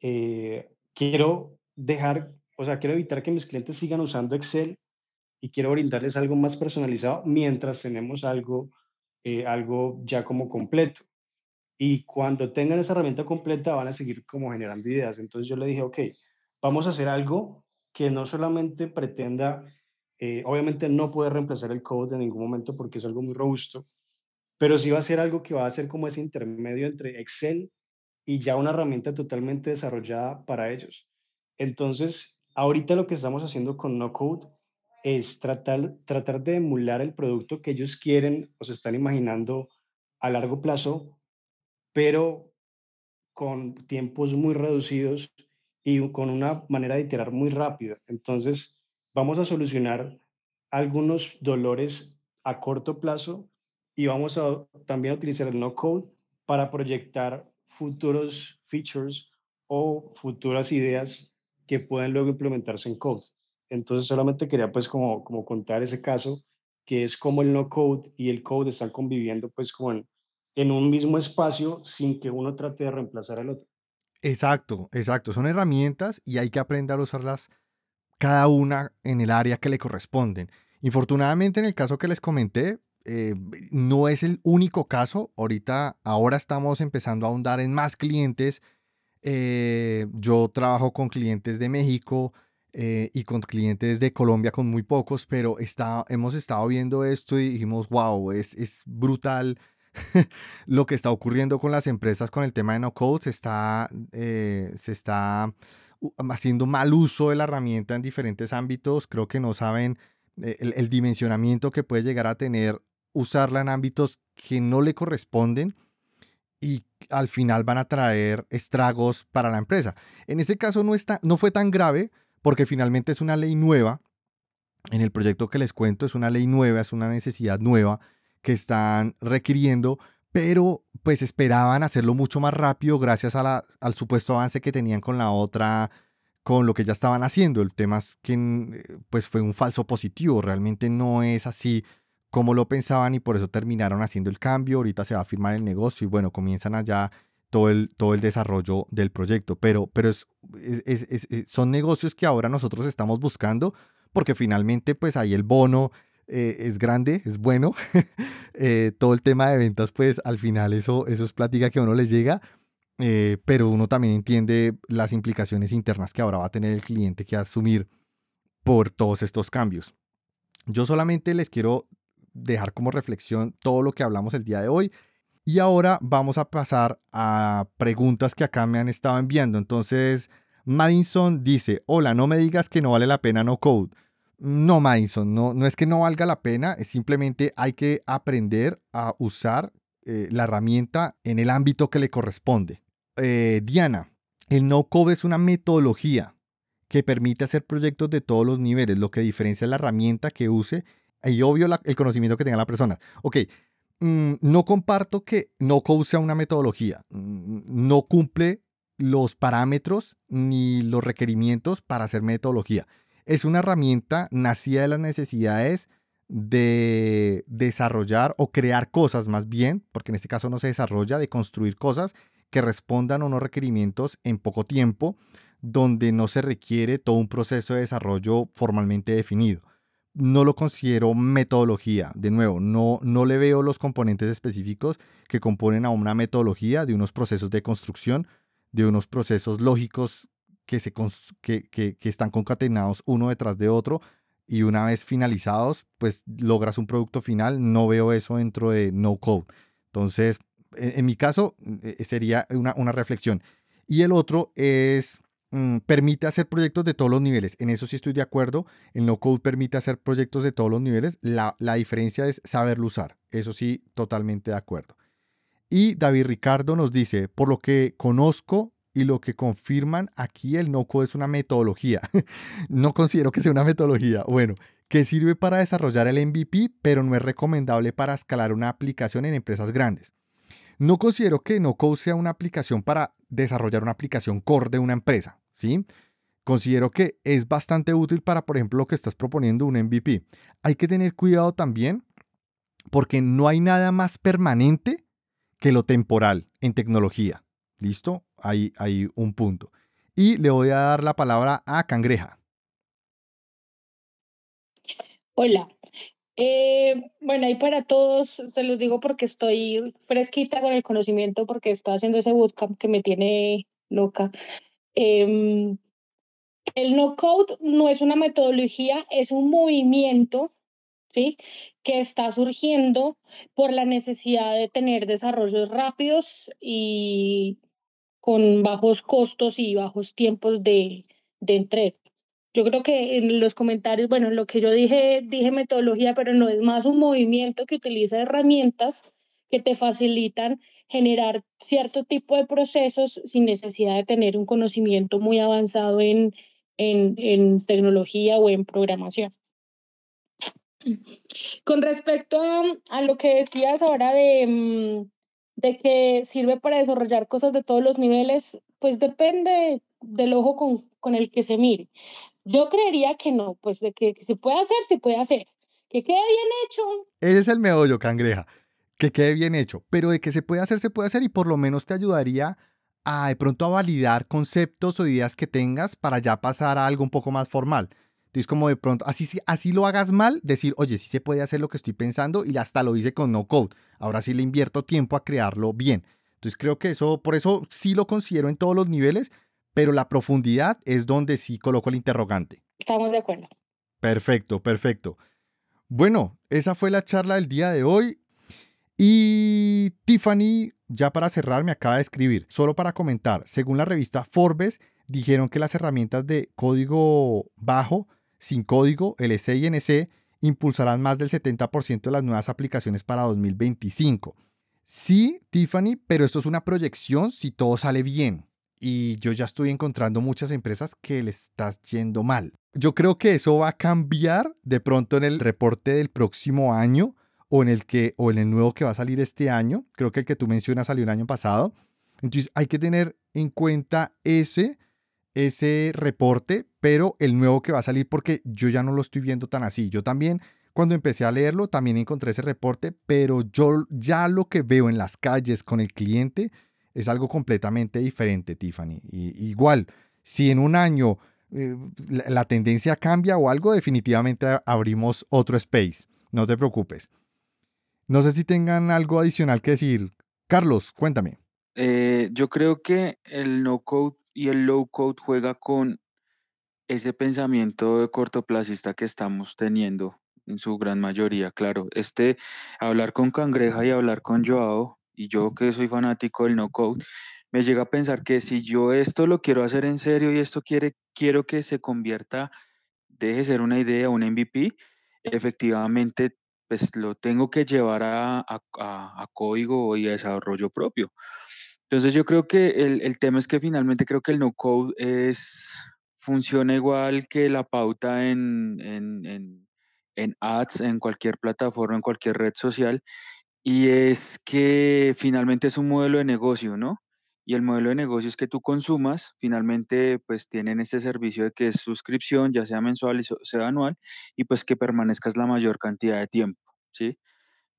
eh, quiero dejar, o sea, quiero evitar que mis clientes sigan usando Excel y quiero brindarles algo más personalizado mientras tenemos algo, eh, algo ya como completo. Y cuando tengan esa herramienta completa van a seguir como generando ideas. Entonces yo le dije, ok, vamos a hacer algo que no solamente pretenda, eh, obviamente no puede reemplazar el code en ningún momento porque es algo muy robusto, pero sí va a ser algo que va a ser como ese intermedio entre Excel y ya una herramienta totalmente desarrollada para ellos. Entonces, ahorita lo que estamos haciendo con No Code es tratar, tratar de emular el producto que ellos quieren o se están imaginando a largo plazo, pero con tiempos muy reducidos y con una manera de iterar muy rápida. Entonces, vamos a solucionar algunos dolores a corto plazo y vamos a también utilizar el no code para proyectar futuros features o futuras ideas que pueden luego implementarse en code. Entonces solamente quería pues como, como contar ese caso, que es como el no code y el code están conviviendo pues como en, en un mismo espacio sin que uno trate de reemplazar al otro. Exacto, exacto. Son herramientas y hay que aprender a usarlas cada una en el área que le corresponden. Infortunadamente, en el caso que les comenté, eh, no es el único caso. Ahorita, ahora estamos empezando a ahondar en más clientes. Eh, yo trabajo con clientes de México eh, y con clientes de Colombia con muy pocos, pero está, hemos estado viendo esto y dijimos, wow, es, es brutal <laughs> lo que está ocurriendo con las empresas con el tema de no code. Se está, se está haciendo mal uso de la herramienta en diferentes ámbitos. Creo que no saben el, dimensionamiento que puede llegar a tener usarla en ámbitos que no le corresponden y al final van a traer estragos para la empresa. En este caso no, está, no fue tan grave porque finalmente es una ley nueva. En el proyecto que les cuento es una ley nueva, es una necesidad nueva que están requiriendo, pero pues esperaban hacerlo mucho más rápido gracias al supuesto avance que tenían con la otra, con lo que ya estaban haciendo. El tema es que eh, pues fue un falso positivo, realmente no es así como lo pensaban y por eso terminaron haciendo el cambio. Ahorita se va a firmar el negocio y bueno, comienzan allá todo el, todo el desarrollo del proyecto. Pero, pero es, son negocios que ahora nosotros estamos buscando porque finalmente pues ahí el bono eh, es grande, es bueno. <laughs> Eh, todo el tema de ventas pues al final eso, eso es plática que a uno les llega. Eh, pero uno también entiende las implicaciones internas que ahora va a tener el cliente que asumir por todos estos cambios. Yo solamente les quiero dejar como reflexión todo lo que hablamos el día de hoy. Y ahora vamos a pasar a preguntas que acá me han estado enviando. Entonces, Madison dice, hola, no me digas que no vale la pena no code. No, Madison, no, no es que no valga la pena, es simplemente hay que aprender a usar eh, la herramienta en el ámbito que le corresponde. Eh, Diana, el no code es una metodología que permite hacer proyectos de todos los niveles, lo que diferencia la herramienta que use y obvio el conocimiento que tenga la persona. Ok, mm, no comparto que no code sea una metodología. Mm, no cumple los parámetros ni los requerimientos para hacer metodología. Es una herramienta nacida de las necesidades de desarrollar o crear cosas más bien, porque en este caso no se desarrolla, de construir cosas que respondan a unos requerimientos en poco tiempo, donde no se requiere todo un proceso de desarrollo formalmente definido no lo considero metodología. De nuevo, no, no le veo los componentes específicos que componen a una metodología de unos procesos de construcción, de unos procesos lógicos que, se, que, que, que están concatenados uno detrás de otro y una vez finalizados, pues logras un producto final. No veo eso dentro de no code. Entonces, e, en, mi caso, e, sería una, una reflexión. Y el otro es Mm, permite hacer proyectos de todos los niveles. En eso sí estoy de acuerdo. El no code permite hacer proyectos de todos los niveles. La, la diferencia es saberlo usar. Eso sí, totalmente de acuerdo. Y David Ricardo nos dice, por lo que conozco y lo que confirman aquí, el no code es una metodología. <laughs> no considero que sea una metodología. Bueno, que sirve para desarrollar el MVP, pero no es recomendable para escalar una aplicación en empresas grandes. No considero que no code sea una aplicación para desarrollar una aplicación core de una empresa. ¿sí? Considero que es bastante útil para, por ejemplo, lo que estás proponiendo un MVP. Hay que tener cuidado también porque no hay nada más permanente que lo temporal en tecnología. ¿Listo? Ahí hay un punto. Y le voy a dar la palabra a Cangreja. Hola. Eh, bueno, ahí para todos, se los digo porque estoy fresquita con el conocimiento, porque estoy haciendo ese bootcamp que me tiene loca. Em, el no code no es una metodología, es un movimiento, ¿sí? Que está surgiendo por la necesidad de tener desarrollos rápidos y con bajos costos y bajos tiempos de, de entrega. Yo creo que en los comentarios, bueno, lo que yo dije, dije metodología, pero no es más un movimiento que utiliza herramientas que te facilitan generar cierto tipo de procesos sin necesidad de tener un conocimiento muy avanzado en, en, en tecnología o en programación. Con respecto a, lo que decías ahora de, mm, de que sirve para desarrollar cosas de todos los niveles, pues depende del ojo con, con el que se mire. Yo creería que no, pues de que, se puede hacer, se puede hacer. Que quede bien hecho. Ese es el meollo, cangreja. Que quede bien hecho. Pero de que se puede hacer, se puede hacer y por lo menos te ayudaría a de pronto a validar conceptos o ideas que tengas para ya pasar a algo un poco más formal. Entonces, como de pronto, así, así lo hagas mal, decir, oye, sí se puede hacer lo que estoy pensando y hasta lo hice con no code. Ahora sí le invierto tiempo a crearlo bien. Entonces, creo que eso, por eso sí lo considero en todos los niveles, pero la profundidad es donde sí coloco el interrogante. Estamos de acuerdo. Perfecto, perfecto. Bueno, esa fue la charla del día de hoy. Y Tiffany, ya para cerrar, me acaba de escribir, solo para comentar, según la revista Forbes, dijeron que las herramientas de código bajo, sin código, LC y NC, impulsarán más del 70% de las nuevas aplicaciones para 2025. Sí, Tiffany, pero esto es una proyección si todo sale bien y yo ya estoy encontrando muchas empresas que le estás yendo mal. Yo creo que eso va a cambiar de pronto en el reporte del próximo año o en el que o en el nuevo que va a salir este año. Creo que el que tú mencionas salió el año pasado. Entonces hay que tener en cuenta ese ese reporte, pero el nuevo que va a salir porque yo ya no lo estoy viendo tan así. Yo también cuando empecé a leerlo también encontré ese reporte, pero yo ya lo que veo en las calles con el cliente es algo completamente diferente, Tiffany. Y, igual, si en un año eh, la, tendencia cambia o algo, definitivamente abrimos otro space. No te preocupes. No sé si tengan algo adicional que decir. Carlos, cuéntame. Eh, yo creo que el no code y el low code juega con ese pensamiento de cortoplacista que estamos teniendo en su gran mayoría, claro. Este, hablar con Cangreja y hablar con Joao y yo que soy fanático del no code, me llega a pensar que si yo esto lo quiero hacer en serio y esto quiere, quiero que se convierta, deje de ser una idea, un MVP, efectivamente, pues lo tengo que llevar a, a, código y a desarrollo propio. Entonces yo creo que el, el, tema es que finalmente creo que el no code es, funciona igual que la pauta en, en, en, en ads, en cualquier plataforma, en cualquier red social, y es que finalmente es un modelo de negocio, ¿no? Y el modelo de negocio es que tú consumas, finalmente pues tienen este servicio de que es suscripción, ya sea mensual o sea anual, y pues que permanezcas la mayor cantidad de tiempo, ¿sí?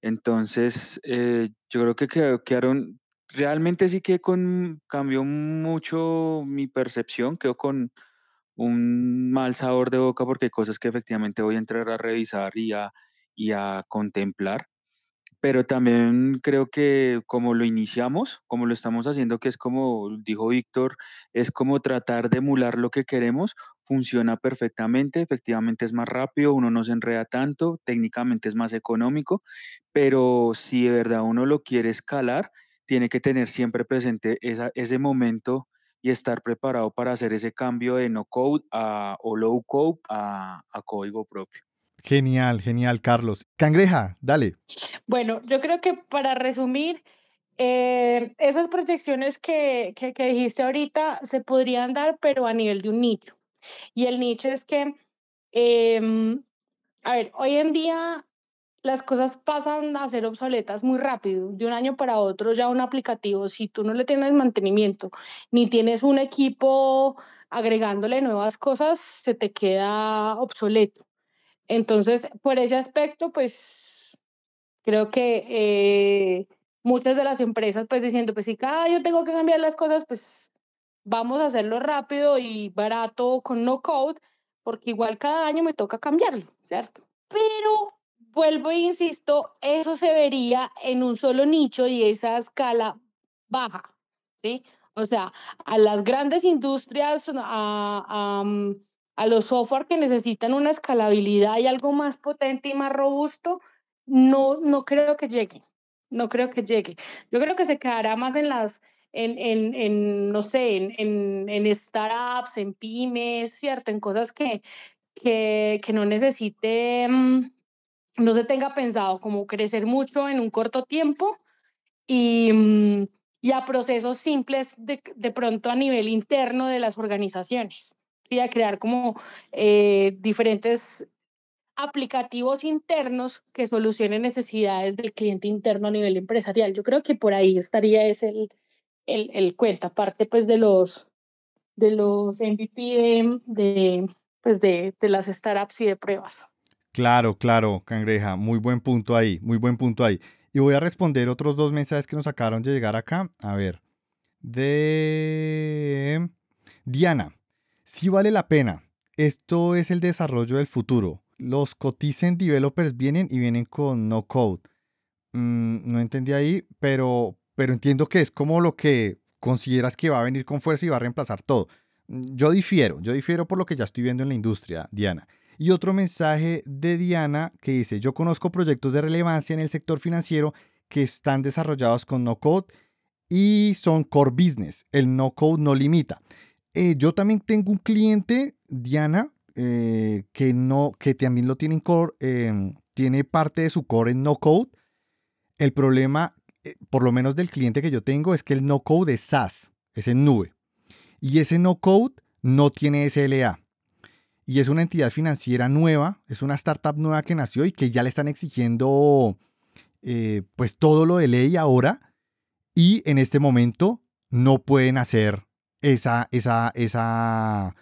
Entonces, eh, yo creo que quedaron, realmente sí que con, cambió mucho mi percepción, quedó con un mal sabor de boca porque hay cosas que efectivamente voy a entrar a revisar y a, y a contemplar pero también creo que como lo iniciamos, como lo estamos haciendo, que es como dijo Víctor, es como tratar de emular lo que queremos, funciona perfectamente, efectivamente es más rápido, uno no se enreda tanto, técnicamente es más económico, pero si de verdad uno lo quiere escalar, tiene que tener siempre presente ese momento y estar preparado para hacer ese cambio de no code a, o low code a código propio. Genial, genial, Carlos. Cangreja, dale. Bueno, yo creo que para resumir, eh, esas proyecciones que, que, dijiste ahorita se podrían dar, pero a nivel de un nicho. Y el nicho es que, em, a ver, hoy en día las cosas pasan a ser obsoletas muy rápido. De un año para otro ya un aplicativo, si tú no le tienes mantenimiento, ni tienes un equipo agregándole nuevas cosas, se te queda obsoleto. Entonces, por ese aspecto, pues creo que eh, muchas de las empresas, pues diciendo, pues si cada año tengo que cambiar las cosas, pues vamos a hacerlo rápido y barato con no code, porque igual cada año me toca cambiarlo, ¿cierto? Pero vuelvo e insisto, eso se vería en un solo nicho y esa escala baja, ¿sí? O sea, a las grandes industrias, a, mm, a los software que necesitan una escalabilidad y algo más potente y más robusto, no, no creo que llegue. No creo que llegue. Yo creo que se quedará más en las, en, en, en no sé, en, en, startups, en pymes, ¿cierto? En cosas que, que, que no necesite, mm, no se tenga pensado como crecer mucho en un corto tiempo y, mm, y a procesos simples de, de pronto a nivel interno de las organizaciones. ¿sí? A crear como eh, diferentes aplicativos internos que solucionen necesidades del cliente interno a nivel empresarial. Yo creo que por ahí estaría el, el, el cuento, aparte pues de los, de los MVP de, pues de, de las startups y de pruebas. Claro, claro, Cangreja, muy buen punto ahí, muy buen punto ahí. Y voy a responder otros dos mensajes que nos acabaron de llegar acá. A ver, de Diana, sí vale la pena. Esto es el desarrollo del futuro los Cotizen developers vienen y vienen con no code. Mm, no entendí ahí, pero, pero entiendo que es como lo que consideras que va a venir con fuerza y va a reemplazar todo. Mm, yo difiero, yo difiero por lo que ya estoy viendo en la industria, Diana. Y otro mensaje de Diana que dice, yo conozco proyectos de relevancia en el sector financiero que están desarrollados con no code y son core business. El no code no limita. Eh, yo también tengo un cliente, Diana, eh, que, no, que también lo tiene core, em, tiene parte de su core en no code. El problema, eh, por lo menos del cliente que yo tengo, es que el no code es SaaS, es en nube. Y ese no code no tiene SLA. Y es una entidad financiera nueva, es una startup nueva que nació y que ya le están exigiendo eh, pues todo lo de ley ahora. Y en este momento no pueden hacer esa, esa, esa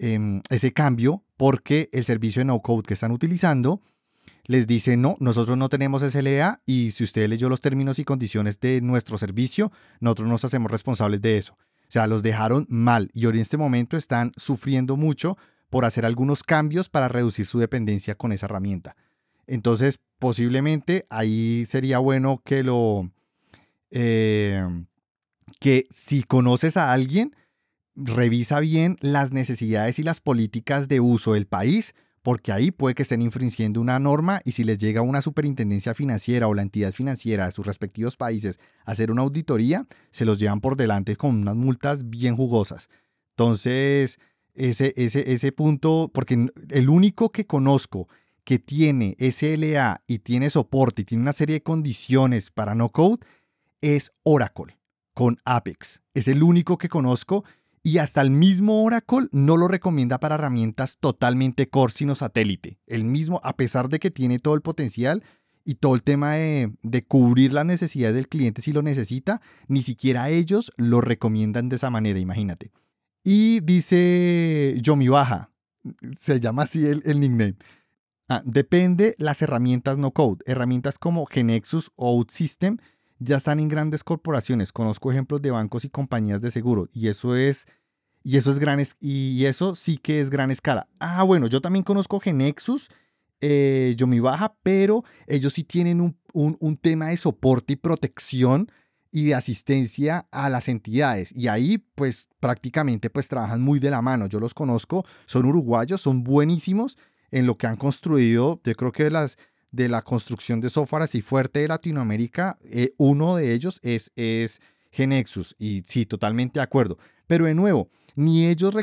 Em, ese cambio porque el servicio de no code que están utilizando les dice no, nosotros no tenemos SLA y si usted leyó los términos y condiciones de nuestro servicio, nosotros nos hacemos responsables de eso. O sea, los dejaron mal y hoy en este momento están sufriendo mucho por hacer algunos cambios para reducir su dependencia con esa herramienta. Entonces, posiblemente ahí sería bueno que lo... Eh, que si conoces a alguien, revisa bien las necesidades y las políticas de uso del país, porque ahí puede que estén infringiendo una norma y si les llega una superintendencia financiera o la entidad financiera de sus respectivos países a hacer una auditoría, se los llevan por delante con unas multas bien jugosas. Entonces, ese, ese, ese punto, porque el único que conozco que tiene SLA y tiene soporte y tiene una serie de condiciones para no code es Oracle con Apex. Es el único que conozco y hasta el mismo Oracle no lo recomienda para herramientas totalmente core sino satélite. El mismo, a pesar de que tiene todo el potencial y todo el tema de, cubrir las necesidades del cliente si lo necesita, ni siquiera ellos lo recomiendan de esa manera, imagínate. Y dice Yomi Baja, se llama así el, el nickname. Ah, depende las herramientas no code. Herramientas como Genexus o OutSystem ya están en grandes corporaciones. Conozco ejemplos de bancos y compañías de seguro y eso es y eso es gran y eso sí que es gran escala. Ah, bueno, yo también conozco Genexus, eh, baja, pero ellos sí tienen un, un, tema de soporte y protección y de asistencia a las entidades. Y ahí pues prácticamente pues trabajan muy de la mano. Yo los conozco, son uruguayos, son buenísimos en lo que han construido. Yo creo que las, de la construcción de software así fuerte de Latinoamérica, eh, uno de ellos es, es Genexus. Y sí, totalmente de acuerdo. Pero de nuevo, ni ellos,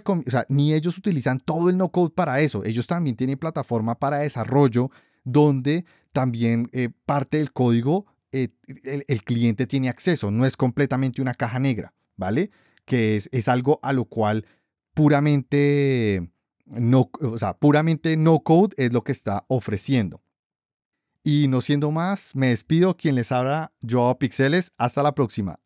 ni ellos utilizan todo el no-code para eso. Ellos también tienen plataforma para desarrollo donde también eh, parte del código eh, el, cliente tiene acceso. No es completamente una caja negra, ¿vale? Que es, algo a lo cual puramente no, o sea, puramente no code es lo que está ofreciendo. Y no siendo más, me despido. Quien les habla, Joao Pixeles. Hasta la próxima.